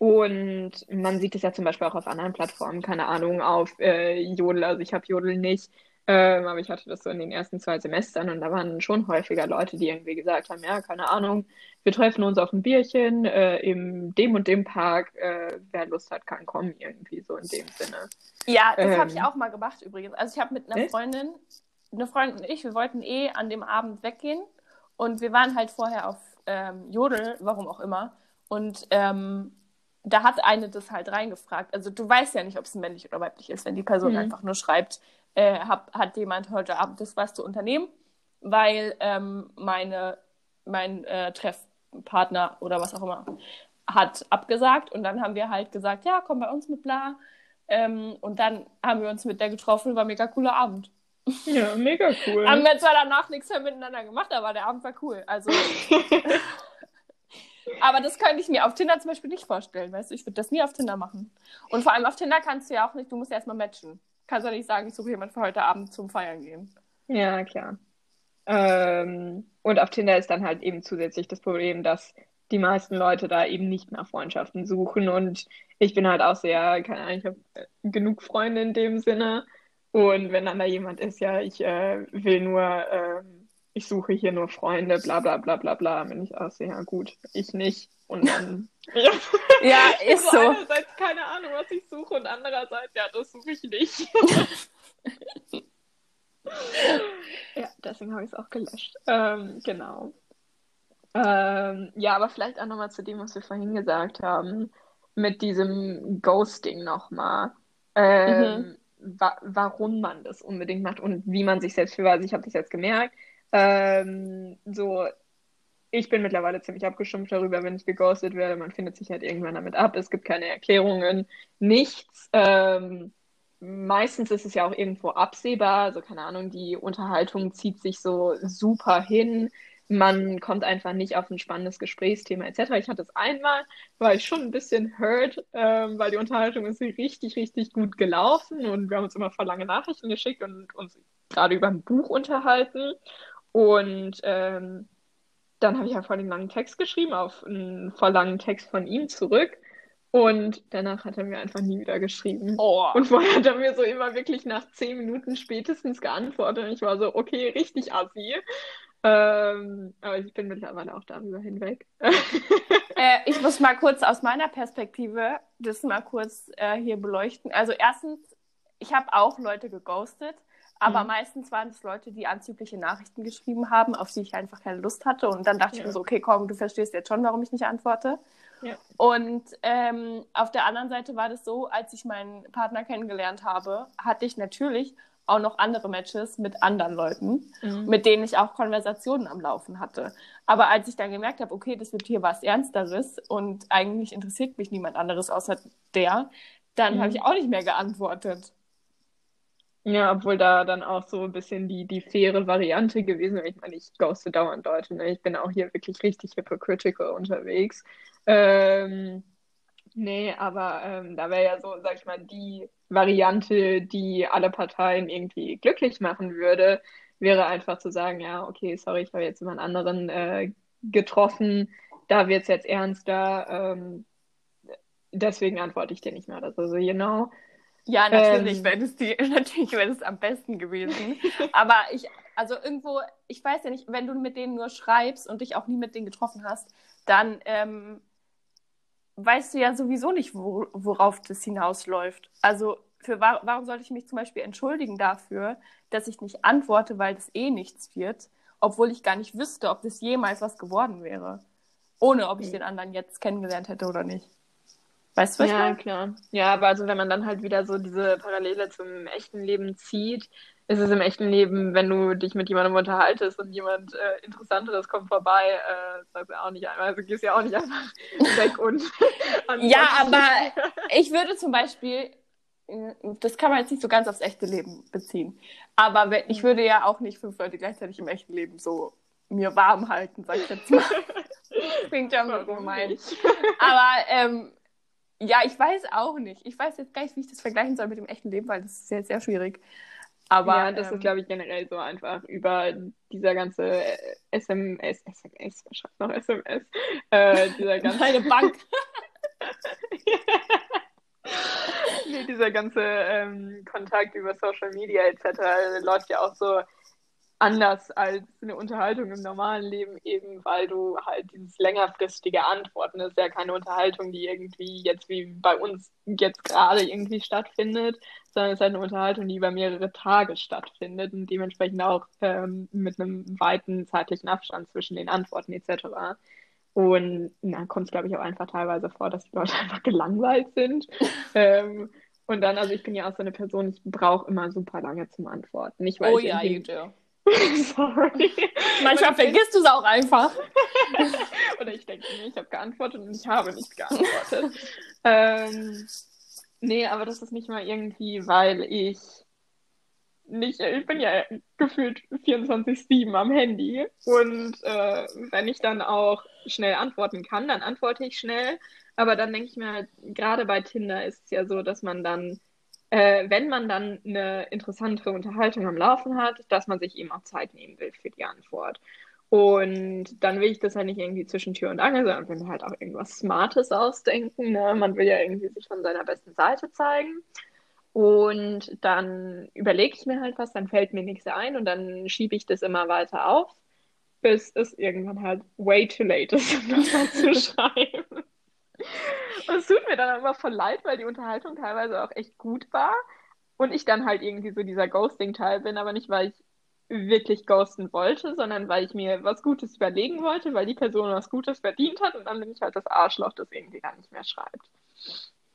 Und man sieht es ja zum Beispiel auch auf anderen Plattformen, keine Ahnung, auf äh, Jodel. Also ich habe Jodel nicht, ähm, aber ich hatte das so in den ersten zwei Semestern und da waren schon häufiger Leute, die irgendwie gesagt haben, ja, keine Ahnung, wir treffen uns auf ein Bierchen äh, im dem und dem Park. Äh, wer Lust hat, kann kommen, irgendwie so in dem Sinne. Ja, das ähm, habe ich auch mal gemacht übrigens. Also ich habe mit einer? Freundin, eine Freundin und ich, wir wollten eh an dem Abend weggehen und wir waren halt vorher auf ähm, Jodel, warum auch immer. Und ähm, da hat eine das halt reingefragt. Also du weißt ja nicht, ob es männlich oder weiblich ist, wenn die Person mhm. einfach nur schreibt, äh, hab, hat jemand heute Abend das was zu unternehmen, weil ähm, meine, mein äh, Treffpartner oder was auch immer hat abgesagt und dann haben wir halt gesagt, ja, komm bei uns mit bla. Ähm, und dann haben wir uns mit der getroffen, war mega cooler Abend. Ja, mega cool. haben wir zwar danach nichts mehr miteinander gemacht, aber der Abend war cool. Also Aber das könnte ich mir auf Tinder zum Beispiel nicht vorstellen, weißt du? Ich würde das nie auf Tinder machen. Und vor allem auf Tinder kannst du ja auch nicht, du musst erstmal matchen. Kannst ja nicht sagen, ich suche jemanden für heute Abend zum Feiern gehen. Ja, klar. Ähm, und auf Tinder ist dann halt eben zusätzlich das Problem, dass die meisten Leute da eben nicht nach Freundschaften suchen. Und ich bin halt auch sehr, keine Ahnung, ich habe äh, genug Freunde in dem Sinne. Und wenn dann da jemand ist, ja, ich äh, will nur ähm, ich suche hier nur Freunde, bla bla bla bla bla. Wenn ich aussehe, ja gut, ich nicht. Und dann. ja, ja ist also so. Einerseits keine Ahnung, was ich suche und andererseits, ja, das suche ich nicht. ja, deswegen habe ich es auch gelöscht. Ähm, genau. Ähm, ja, aber vielleicht auch nochmal zu dem, was wir vorhin gesagt haben, mit diesem Ghosting nochmal. Ähm, mhm. wa warum man das unbedingt macht und wie man sich selbst fühlt. Also ich habe das jetzt gemerkt. Ähm, so, ich bin mittlerweile ziemlich abgeschimpft darüber, wenn ich geghostet werde. Man findet sich halt irgendwann damit ab. Es gibt keine Erklärungen, nichts. Ähm, meistens ist es ja auch irgendwo absehbar. Also keine Ahnung, die Unterhaltung zieht sich so super hin. Man kommt einfach nicht auf ein spannendes Gesprächsthema etc. Ich hatte es einmal, war ich schon ein bisschen hurt, ähm, weil die Unterhaltung ist richtig, richtig gut gelaufen und wir haben uns immer voll lange Nachrichten geschickt und uns gerade über ein Buch unterhalten. Und ähm, dann habe ich ja voll den langen Text geschrieben, auf einen voll langen Text von ihm zurück. Und danach hat er mir einfach nie wieder geschrieben. Oh. Und vorher hat er mir so immer wirklich nach zehn Minuten spätestens geantwortet. Und ich war so, okay, richtig assi. Ähm, aber ich bin mittlerweile auch darüber hinweg. äh, ich muss mal kurz aus meiner Perspektive das mal kurz äh, hier beleuchten. Also erstens, ich habe auch Leute geghostet. Aber mhm. meistens waren es Leute, die anzügliche Nachrichten geschrieben haben, auf die ich einfach keine Lust hatte. Und dann dachte ja. ich mir so, okay, komm, du verstehst jetzt schon, warum ich nicht antworte. Ja. Und ähm, auf der anderen Seite war das so, als ich meinen Partner kennengelernt habe, hatte ich natürlich auch noch andere Matches mit anderen Leuten, mhm. mit denen ich auch Konversationen am Laufen hatte. Aber als ich dann gemerkt habe, okay, das wird hier was Ernsteres und eigentlich interessiert mich niemand anderes außer der, dann mhm. habe ich auch nicht mehr geantwortet. Ja, obwohl da dann auch so ein bisschen die, die faire Variante gewesen wäre. Ich meine, ich ghoste dauernd Leute. Ne? Ich bin auch hier wirklich richtig hypocritical unterwegs. Ähm, nee, aber ähm, da wäre ja so, sag ich mal, die Variante, die alle Parteien irgendwie glücklich machen würde, wäre einfach zu sagen, ja, okay, sorry, ich habe jetzt jemand anderen äh, getroffen, da wird es jetzt ernster, ähm, deswegen antworte ich dir nicht mehr. Also, you know, ja, natürlich ähm, wäre es die, natürlich wäre es am besten gewesen. Aber ich, also irgendwo, ich weiß ja nicht, wenn du mit denen nur schreibst und dich auch nie mit denen getroffen hast, dann ähm, weißt du ja sowieso nicht, wo, worauf das hinausläuft. Also für warum sollte ich mich zum Beispiel entschuldigen dafür, dass ich nicht antworte, weil das eh nichts wird, obwohl ich gar nicht wüsste, ob das jemals was geworden wäre, ohne ob ich mhm. den anderen jetzt kennengelernt hätte oder nicht. Weißt du, was Ja, klar. Ja, aber also wenn man dann halt wieder so diese Parallele zum echten Leben zieht, ist es im echten Leben, wenn du dich mit jemandem unterhaltest und jemand äh, Interessanteres kommt vorbei, äh, sagst du auch nicht einmal, also gehst ja auch nicht einfach weg und. ja, aber ich würde zum Beispiel, das kann man jetzt nicht so ganz aufs echte Leben beziehen, aber ich würde ja auch nicht fünf Leute gleichzeitig im echten Leben so mir warm halten, sag ich jetzt mal. Klingt ja so gemein. Aber ähm, ja, ich weiß auch nicht. Ich weiß jetzt gar nicht, wie ich das vergleichen soll mit dem echten Leben, weil das ist sehr, sehr schwierig. Aber ja, das ähm, ist, glaube ich, generell so einfach über dieser ganze SMS, SMS, was schreibt noch SMS? Äh, dieser ganze. Meine Bank. nee, dieser ganze ähm, Kontakt über Social Media etc. läuft ja auch so anders als eine Unterhaltung im normalen Leben, eben weil du halt dieses längerfristige Antworten, das ist ja keine Unterhaltung, die irgendwie jetzt wie bei uns jetzt gerade irgendwie stattfindet, sondern es ist halt eine Unterhaltung, die über mehrere Tage stattfindet und dementsprechend auch ähm, mit einem weiten zeitlichen Abstand zwischen den Antworten etc. Und dann kommt es, glaube ich, auch einfach teilweise vor, dass die Leute einfach gelangweilt sind. ähm, und dann, also ich bin ja auch so eine Person, ich brauche immer super lange zum Antworten. Nicht, weil oh ich ja, you do. Sorry. Manchmal vergisst du es auch einfach. Oder ich denke mir, ich habe geantwortet und ich habe nicht geantwortet. ähm, nee, aber das ist nicht mal irgendwie, weil ich nicht, ich bin ja gefühlt 24-7 am Handy und äh, wenn ich dann auch schnell antworten kann, dann antworte ich schnell. Aber dann denke ich mir halt, gerade bei Tinder ist es ja so, dass man dann äh, wenn man dann eine interessantere Unterhaltung am Laufen hat, dass man sich eben auch Zeit nehmen will für die Antwort. Und dann will ich das halt nicht irgendwie zwischen Tür und Angel, sondern will halt auch irgendwas Smartes ausdenken. Ne? Man will ja irgendwie sich von seiner besten Seite zeigen. Und dann überlege ich mir halt was, dann fällt mir nichts ein und dann schiebe ich das immer weiter auf, bis es irgendwann halt way too late ist, um das zu schreiben. Und es tut mir dann immer voll leid, weil die Unterhaltung teilweise auch echt gut war. und ich dann halt irgendwie so dieser Ghosting-Teil bin, aber nicht, weil ich wirklich ghosten wollte, sondern weil ich mir was Gutes überlegen wollte, weil die Person was Gutes verdient hat und dann bin ich halt das Arschloch, das irgendwie gar nicht mehr schreibt.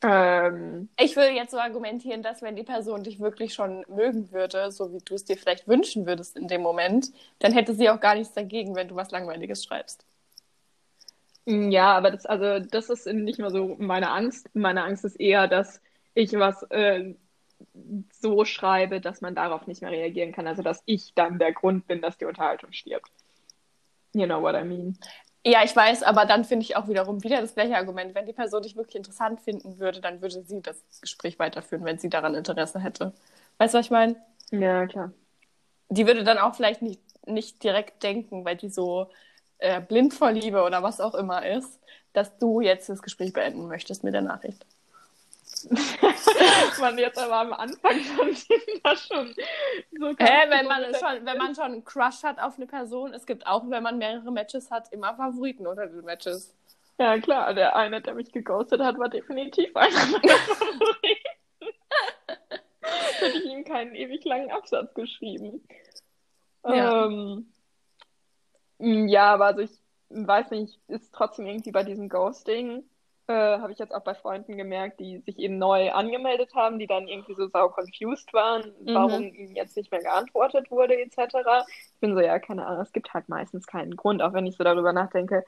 Ähm, ich würde jetzt so argumentieren, dass wenn die Person dich wirklich schon mögen würde, so wie du es dir vielleicht wünschen würdest in dem Moment, dann hätte sie auch gar nichts dagegen, wenn du was Langweiliges schreibst. Ja, aber das, also, das ist nicht mal so meine Angst. Meine Angst ist eher, dass ich was äh, so schreibe, dass man darauf nicht mehr reagieren kann. Also, dass ich dann der Grund bin, dass die Unterhaltung stirbt. You know what I mean? Ja, ich weiß, aber dann finde ich auch wiederum wieder das gleiche Argument. Wenn die Person dich wirklich interessant finden würde, dann würde sie das Gespräch weiterführen, wenn sie daran Interesse hätte. Weißt du, was ich meine? Ja, klar. Die würde dann auch vielleicht nicht, nicht direkt denken, weil die so äh, blind vor Liebe oder was auch immer ist, dass du jetzt das Gespräch beenden möchtest mit der Nachricht. man jetzt aber am Anfang Tinder schon so Hä, wenn man schon, wenn man schon einen Crush hat auf eine Person, es gibt auch, wenn man mehrere Matches hat, immer Favoriten unter den Matches. Ja, klar, der eine, der mich geghostet hat, war definitiv einer meiner Favoriten. Hätte ich ihm keinen ewig langen Absatz geschrieben. Ja. Ähm, ja, aber also ich weiß nicht, ist trotzdem irgendwie bei diesem Ghosting äh, habe ich jetzt auch bei Freunden gemerkt, die sich eben neu angemeldet haben, die dann irgendwie so sau confused waren, mhm. warum ihnen jetzt nicht mehr geantwortet wurde, etc. Ich bin so, ja, keine Ahnung, es gibt halt meistens keinen Grund, auch wenn ich so darüber nachdenke.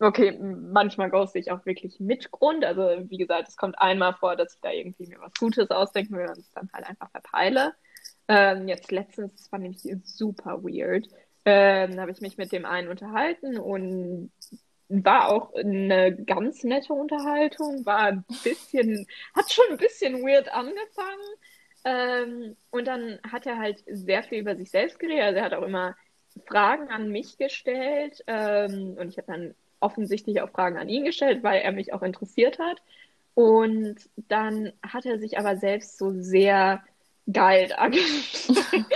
Okay, manchmal ghoste ich auch wirklich mit Grund. Also, wie gesagt, es kommt einmal vor, dass ich da irgendwie mir was Gutes ausdenken will und es dann halt einfach verpeile. Ähm, jetzt letztens, das war nämlich super weird, ähm, habe ich mich mit dem einen unterhalten und war auch eine ganz nette Unterhaltung, war ein bisschen, hat schon ein bisschen weird angefangen. Ähm, und dann hat er halt sehr viel über sich selbst geredet. Also er hat auch immer Fragen an mich gestellt. Ähm, und ich habe dann offensichtlich auch Fragen an ihn gestellt, weil er mich auch interessiert hat. Und dann hat er sich aber selbst so sehr geil dargestellt.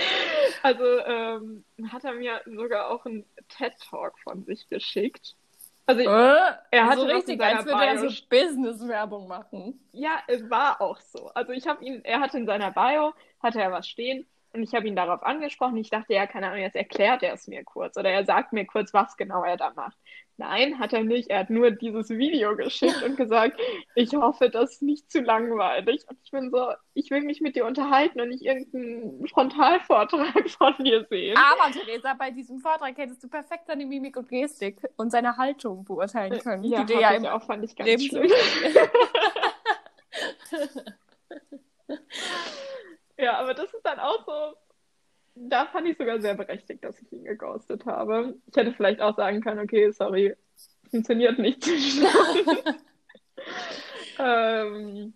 Also ähm, hat er mir sogar auch einen TED-Talk von sich geschickt. Also äh, er hatte so richtig, als würde er so Business-Werbung machen. Ja, es war auch so. Also ich habe ihn, er hatte in seiner Bio, hatte er was stehen und ich habe ihn darauf angesprochen. Ich dachte, ja, keine Ahnung, jetzt erklärt er es mir kurz oder er sagt mir kurz, was genau er da macht. Nein, hat er nicht. Er hat nur dieses Video geschickt und gesagt, ich hoffe, das ist nicht zu langweilig. Und ich bin so, ich will mich mit dir unterhalten und nicht irgendeinen Frontalvortrag von dir sehen. Aber Theresa, bei diesem Vortrag hättest du perfekt seine Mimik und Gestik und seine Haltung beurteilen können. Ja, die dir ja im auch, fand ich ganz schlimm. ja, aber das ist dann auch so, da fand ich sogar sehr berechtigt, dass ich ihn geghostet habe. Ich hätte vielleicht auch sagen können, okay, sorry, funktioniert nicht ähm,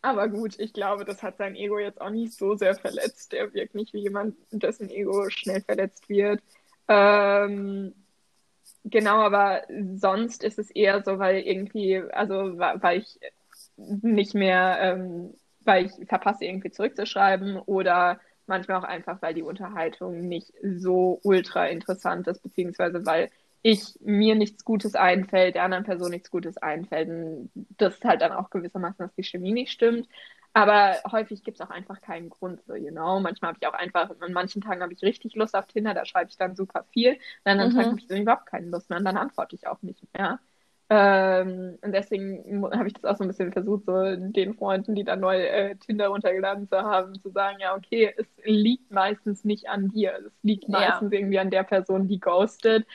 aber gut, ich glaube, das hat sein Ego jetzt auch nicht so sehr verletzt. Er wirkt nicht wie jemand, dessen Ego schnell verletzt wird. Ähm, genau, aber sonst ist es eher so, weil irgendwie, also weil ich nicht mehr, ähm, weil ich verpasse, irgendwie zurückzuschreiben oder manchmal auch einfach, weil die Unterhaltung nicht so ultra interessant ist, beziehungsweise weil ich mir nichts Gutes einfällt, der anderen Person nichts Gutes einfällt. Und das ist halt dann auch gewissermaßen, dass die Chemie nicht stimmt. Aber häufig gibt es auch einfach keinen Grund, so, you know. Manchmal habe ich auch einfach, an manchen Tagen habe ich richtig Lust auf Tinder, da schreibe ich dann super viel. An anderen mhm. Tagen habe ich dann überhaupt keine Lust mehr und dann antworte ich auch nicht mehr. Ähm, und deswegen habe ich das auch so ein bisschen versucht, so den Freunden, die da neu äh, Tinder runtergeladen zu haben, zu sagen, ja, okay, es liegt meistens nicht an dir. Es liegt meistens ja. irgendwie an der Person, die ghostet,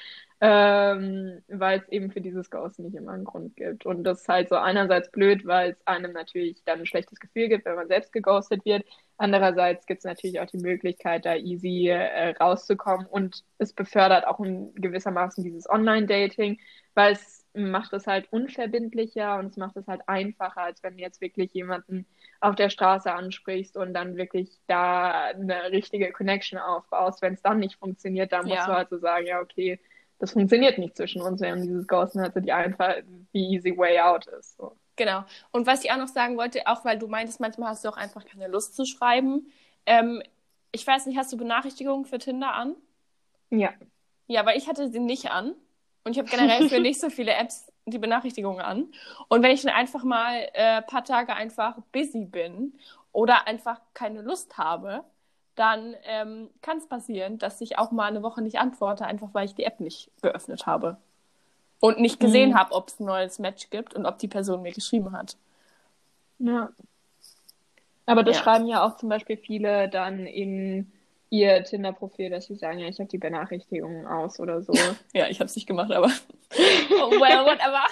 ähm, weil es eben für dieses Ghost nicht immer einen Grund gibt. Und das ist halt so einerseits blöd, weil es einem natürlich dann ein schlechtes Gefühl gibt, wenn man selbst geghostet wird. Andererseits gibt es natürlich auch die Möglichkeit, da easy äh, rauszukommen und es befördert auch in gewissermaßen dieses Online-Dating, weil es macht es halt unverbindlicher und es macht es halt einfacher, als wenn du jetzt wirklich jemanden auf der Straße ansprichst und dann wirklich da eine richtige Connection aufbaust. Wenn es dann nicht funktioniert, dann musst ja. du halt so sagen, ja, okay, das funktioniert nicht zwischen uns, während dieses Ghosten halt so die einfach die easy way out ist. So. Genau. Und was ich auch noch sagen wollte, auch weil du meintest, manchmal hast du auch einfach keine Lust zu schreiben. Ähm, ich weiß nicht, hast du Benachrichtigungen für Tinder an? Ja. Ja, weil ich hatte sie nicht an. Und ich habe generell für nicht so viele Apps die Benachrichtigungen an. Und wenn ich dann einfach mal ein äh, paar Tage einfach busy bin oder einfach keine Lust habe, dann ähm, kann es passieren, dass ich auch mal eine Woche nicht antworte, einfach weil ich die App nicht geöffnet habe. Und nicht gesehen mhm. habe, ob es ein neues Match gibt und ob die Person mir geschrieben hat. Ja. Aber das ja. schreiben ja auch zum Beispiel viele dann in ihr Tinder-Profil, dass sie sagen, ja, ich habe die Benachrichtigungen aus oder so. ja, ich habe es nicht gemacht, aber oh, well, whatever.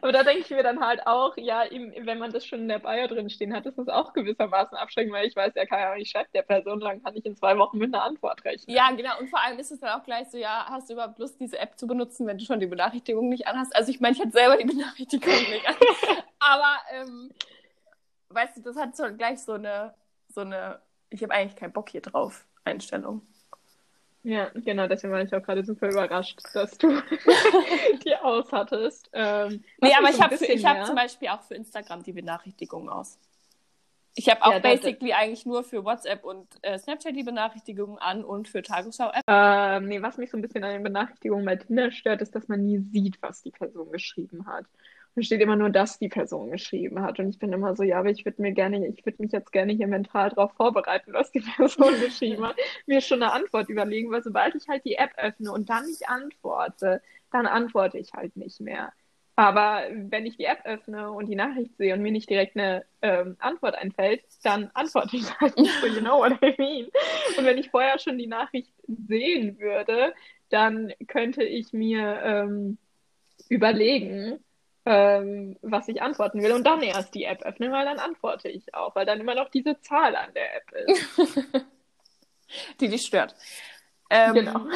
aber da denke ich mir dann halt auch, ja, wenn man das schon in der Bio drin stehen hat, ist das auch gewissermaßen abschreckend, weil ich weiß, ja, kann ja auch nicht schreibt der Person, lang kann ich in zwei Wochen mit einer Antwort rechnen. Ja, genau. Und vor allem ist es dann auch gleich so, ja, hast du überhaupt Lust, diese App zu benutzen, wenn du schon die Benachrichtigung nicht anhast? Also ich meine, ich hatte selber die Benachrichtigung nicht an. aber ähm, weißt du, das hat so gleich so eine, so eine ich habe eigentlich keinen Bock hier drauf, Einstellung. Ja, genau, deswegen war ich auch gerade super überrascht, dass du die aus hattest. Ähm, nee, aber ich habe hab zum Beispiel auch für Instagram die Benachrichtigungen aus. Ich habe auch ja, basically eigentlich nur für WhatsApp und äh, Snapchat die Benachrichtigungen an und für Tagesschau-App. Ähm, nee, was mich so ein bisschen an den Benachrichtigungen bei Tinder stört, ist, dass man nie sieht, was die Person geschrieben hat. Da steht immer nur, dass die Person geschrieben hat. Und ich bin immer so, ja, aber ich würde mir gerne, ich würde mich jetzt gerne hier mental darauf vorbereiten, was die Person geschrieben hat, mir schon eine Antwort überlegen, weil sobald ich halt die App öffne und dann nicht antworte, dann antworte ich halt nicht mehr. Aber wenn ich die App öffne und die Nachricht sehe und mir nicht direkt eine ähm, Antwort einfällt, dann antworte ich halt nicht so, you know what I mean. Und wenn ich vorher schon die Nachricht sehen würde, dann könnte ich mir ähm, überlegen, ähm, was ich antworten will und dann erst die App öffnen, weil dann antworte ich auch, weil dann immer noch diese Zahl an der App ist. die dich stört. Ähm, genau.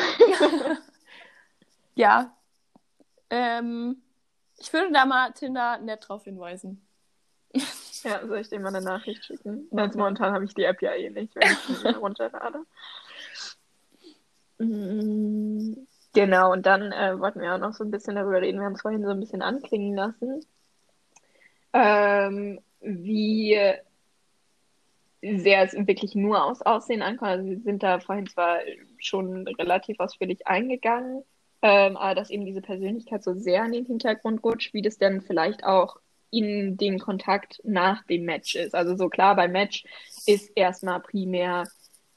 ja. Ähm, ich würde da mal Tinder nett drauf hinweisen. ja, soll ich dir mal eine Nachricht schicken? Jetzt momentan habe ich die App ja eh nicht, wenn ich sie runterlade. Genau, und dann äh, wollten wir auch noch so ein bisschen darüber reden. Wir haben es vorhin so ein bisschen anklingen lassen, ähm, wie sehr es wirklich nur aus Aussehen ankommt. Also wir sind da vorhin zwar schon relativ ausführlich eingegangen, ähm, aber dass eben diese Persönlichkeit so sehr in den Hintergrund rutscht, wie das dann vielleicht auch in den Kontakt nach dem Match ist. Also so klar, beim Match ist erstmal primär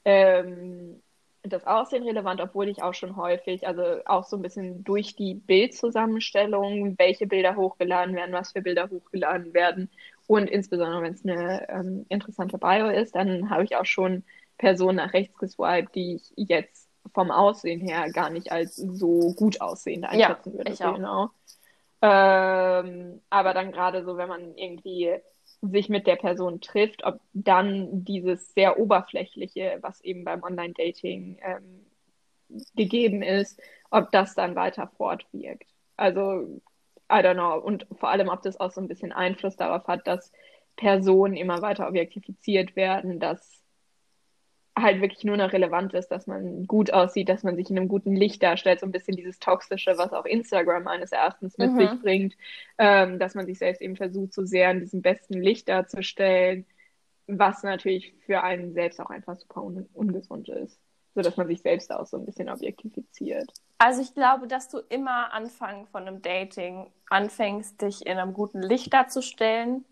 ähm, das Aussehen relevant, obwohl ich auch schon häufig, also auch so ein bisschen durch die Bildzusammenstellung, welche Bilder hochgeladen werden, was für Bilder hochgeladen werden und insbesondere, wenn es eine ähm, interessante Bio ist, dann habe ich auch schon Personen nach rechts geswiped, die ich jetzt vom Aussehen her gar nicht als so gut aussehend einschätzen ja, würde. Ich auch. Genau. Ähm, aber dann gerade so, wenn man irgendwie sich mit der Person trifft, ob dann dieses sehr oberflächliche, was eben beim Online-Dating ähm, gegeben ist, ob das dann weiter fortwirkt. Also, I don't know. Und vor allem, ob das auch so ein bisschen Einfluss darauf hat, dass Personen immer weiter objektifiziert werden, dass halt wirklich nur noch relevant ist, dass man gut aussieht, dass man sich in einem guten Licht darstellt, so ein bisschen dieses Toxische, was auch Instagram eines Erachtens mit mhm. sich bringt, ähm, dass man sich selbst eben versucht, so sehr in diesem besten Licht darzustellen, was natürlich für einen selbst auch einfach super un ungesund ist, so dass man sich selbst auch so ein bisschen objektifiziert. Also ich glaube, dass du immer Anfang von einem Dating anfängst, dich in einem guten Licht darzustellen,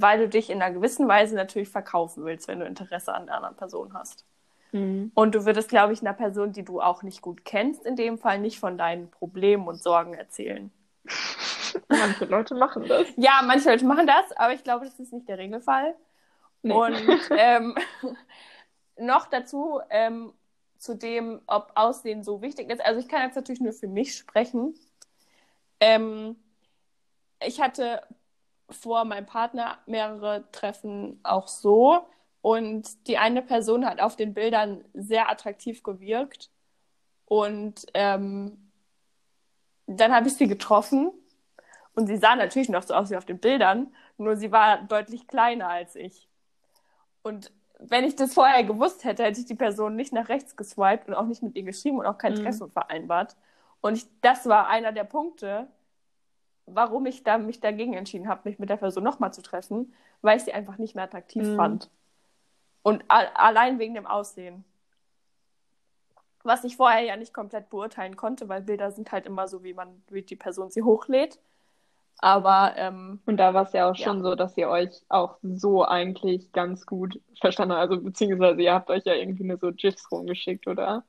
weil du dich in einer gewissen Weise natürlich verkaufen willst, wenn du Interesse an der anderen Person hast. Mhm. Und du würdest, glaube ich, einer Person, die du auch nicht gut kennst, in dem Fall nicht von deinen Problemen und Sorgen erzählen. Manche Leute machen das. Ja, manche Leute machen das, aber ich glaube, das ist nicht der Regelfall. Nee. Und ähm, noch dazu, ähm, zu dem, ob Aussehen so wichtig ist. Also ich kann jetzt natürlich nur für mich sprechen. Ähm, ich hatte vor meinem Partner mehrere Treffen auch so. Und die eine Person hat auf den Bildern sehr attraktiv gewirkt. Und ähm, dann habe ich sie getroffen. Und sie sah natürlich noch so aus wie auf den Bildern, nur sie war deutlich kleiner als ich. Und wenn ich das vorher gewusst hätte, hätte ich die Person nicht nach rechts geswiped und auch nicht mit ihr geschrieben und auch kein mhm. Treffen vereinbart. Und ich, das war einer der Punkte, warum ich da, mich dagegen entschieden habe, mich mit der Person nochmal zu treffen, weil ich sie einfach nicht mehr attraktiv mhm. fand. Und allein wegen dem Aussehen. Was ich vorher ja nicht komplett beurteilen konnte, weil Bilder sind halt immer so, wie man, wie die Person sie hochlädt. Aber ähm, Und da war es ja auch Ja. schon so, dass ihr euch auch so eigentlich ganz gut verstanden habt. Also beziehungsweise ihr habt euch ja irgendwie nur so GIFs rumgeschickt, oder?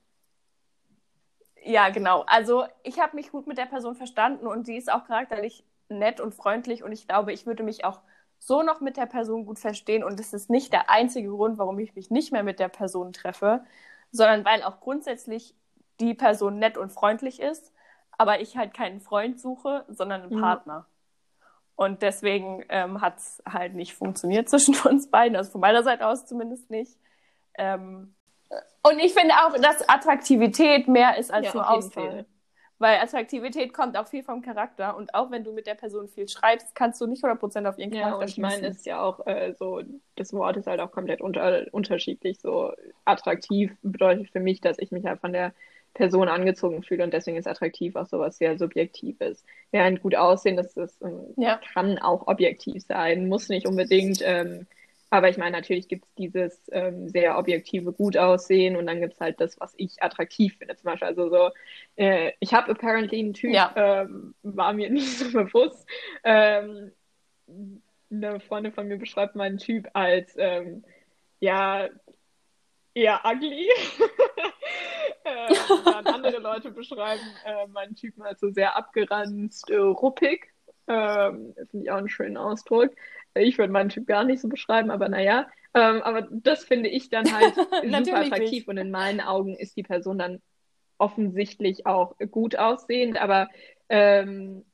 Ja, genau. Also ich habe mich gut mit der Person verstanden und sie ist auch charakterlich nett und freundlich und ich glaube, ich würde mich auch so noch mit der Person gut verstehen und es ist nicht der einzige Grund, warum ich mich nicht mehr mit der Person treffe, sondern weil auch grundsätzlich die Person nett und freundlich ist, aber ich halt keinen Freund suche, sondern einen Mhm. Partner. Und deswegen ähm, hat es halt nicht funktioniert zwischen uns beiden, also von meiner Seite aus zumindest nicht. Ähm, und ich finde auch, dass Attraktivität mehr ist als Ja, nur Aussehen. Weil Attraktivität kommt auch viel vom Charakter und auch wenn du mit der Person viel schreibst, kannst du nicht 100% auf ihren Ja, Charakter und ich meine, ist ja auch äh, so, das Wort ist halt auch komplett unter, unterschiedlich. So attraktiv bedeutet für mich, dass ich mich halt von der Person angezogen fühle und deswegen ist attraktiv auch sowas sehr Subjektives. Während gut aussehen, das ist, ähm, Ja. kann auch objektiv sein, muss nicht unbedingt. Ähm, aber ich meine, natürlich gibt es dieses ähm, sehr objektive gut aussehen und dann gibt es halt das, was ich attraktiv finde. Zum Beispiel, also so, äh, ich habe apparently einen Typ, Ja. ähm, war mir nicht so bewusst. Ähm, eine Freundin von mir beschreibt meinen Typ als ähm, ja eher ugly. ähm, dann andere Leute beschreiben äh, meinen Typen als so sehr abgeranzt, äh, ruppig. Ähm, Finde ich auch einen schönen Ausdruck. Ich würde meinen Typ gar nicht so beschreiben, aber naja. Ähm, aber das finde ich dann halt super attraktiv nicht. und in meinen Augen ist die Person dann offensichtlich auch gut aussehend, aber ähm,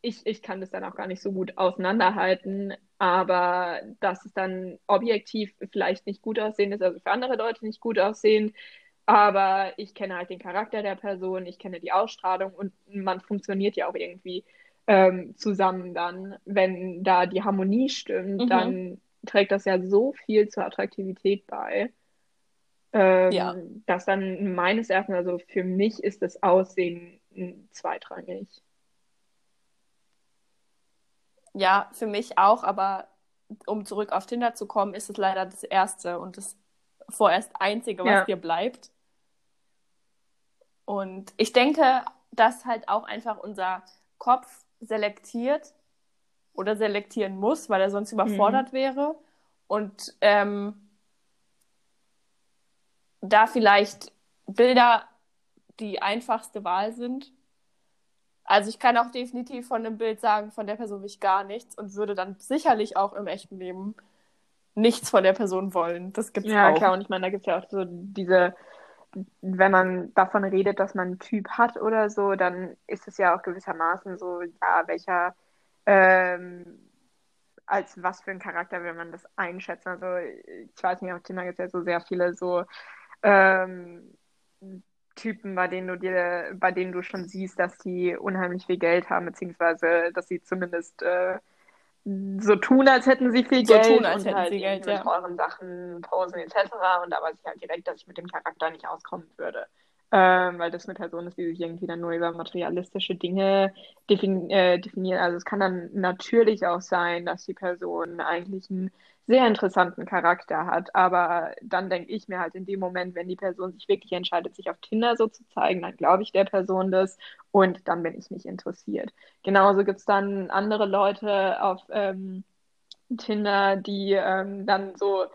ich, ich kann das dann auch gar nicht so gut auseinanderhalten, aber dass es dann objektiv vielleicht nicht gut aussehend ist, also für andere Leute nicht gut aussehend, aber ich kenne halt den Charakter der Person, ich kenne die Ausstrahlung und man funktioniert ja auch irgendwie ähm, zusammen dann. Wenn da die Harmonie stimmt, Mhm. dann trägt das ja so viel zur Attraktivität bei. Ähm, Ja. dass dann meines Erachtens, also für mich ist das Aussehen zweitrangig. Ja, für mich auch, aber um zurück auf Tinder zu kommen, ist es leider das Erste und das vorerst Einzige, was Ja. dir bleibt. Und ich denke, dass halt auch einfach unser Kopf selektiert oder selektieren muss, weil er sonst überfordert wäre. Und ähm, da vielleicht Bilder die einfachste Wahl sind. Also ich kann auch definitiv von einem Bild sagen, von der Person will ich gar nichts und würde dann sicherlich auch im echten Leben nichts von der Person wollen. Das gibt's Ja, auch. klar, und ich meine, da gibt es ja auch so diese, wenn man davon redet, dass man einen Typ hat oder so, dann ist es ja auch gewissermaßen so, ja, welcher, ähm, als was für ein Charakter will man das einschätzen? Also ich weiß nicht, auf Tinder gibt es ja so sehr viele so ähm, Typen, bei denen du dir, bei denen du schon siehst, dass die unheimlich viel Geld haben, beziehungsweise dass sie zumindest äh, so tun, als hätten sie viel So Geld tun, als und hätten halt sie Geld, mit ja. teuren Sachen posen etc. Und da weiß ich halt direkt, dass ich mit dem Charakter nicht auskommen würde. Ähm, weil das eine Person ist, die sich irgendwie dann nur über materialistische Dinge defin äh, definiert. Also es kann dann natürlich auch sein, dass die Person eigentlich einen sehr interessanten Charakter hat, aber dann denke ich mir halt in dem Moment, wenn die Person sich wirklich entscheidet, sich auf Tinder so zu zeigen, dann glaube ich der Person das und dann bin ich nicht interessiert. Genauso gibt es dann andere Leute auf ähm, Tinder, die ähm, dann so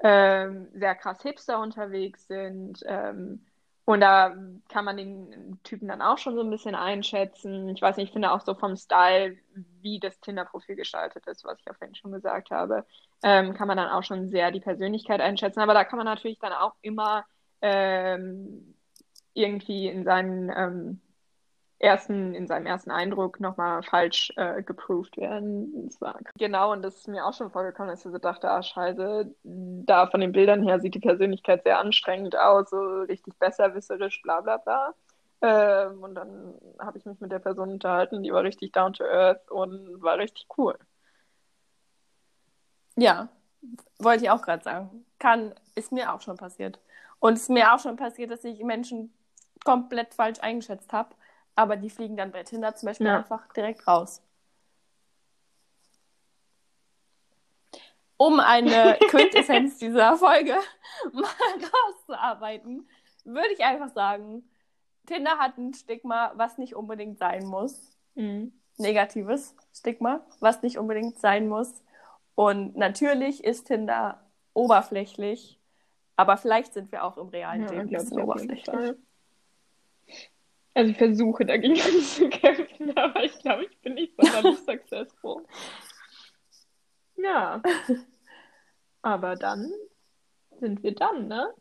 ähm, sehr krass hipster unterwegs sind. Ähm, und da kann man den Typen dann auch schon so ein bisschen einschätzen. Ich weiß nicht, ich finde auch so vom Style, wie das Tinder-Profil gestaltet ist, was ich auf jeden Fall schon gesagt habe, ähm, kann man dann auch schon sehr die Persönlichkeit einschätzen. Aber da kann man natürlich dann auch immer ähm, irgendwie in seinen ähm, ersten, in seinem ersten Eindruck nochmal falsch äh, geproved werden. War genau, und das ist mir auch schon vorgekommen, dass ich so dachte, ah, scheiße, da von den Bildern her sieht die Persönlichkeit sehr anstrengend aus, so richtig besserwisserisch, bla bla bla. Ähm, und dann habe ich mich mit der Person unterhalten, die war richtig down to earth und war richtig cool. Ja, wollte ich auch gerade sagen. Kann, ist mir auch schon passiert. Und es ist mir auch schon passiert, dass ich Menschen komplett falsch eingeschätzt habe, aber die fliegen dann bei Tinder zum Beispiel Ja. einfach direkt raus. Um eine Quintessenz dieser Folge mal rauszuarbeiten, würde ich einfach sagen, Tinder hat ein Stigma, was nicht unbedingt sein muss. Mhm. negatives Stigma, was nicht unbedingt sein muss. Und natürlich ist Tinder oberflächlich, aber vielleicht sind wir auch im realen Ja, Leben ein bisschen oberflächlich. Also ich versuche dagegen zu kämpfen, aber ich glaube, ich bin nicht sonderlich successful. Ja. Aber dann sind wir dann, ne?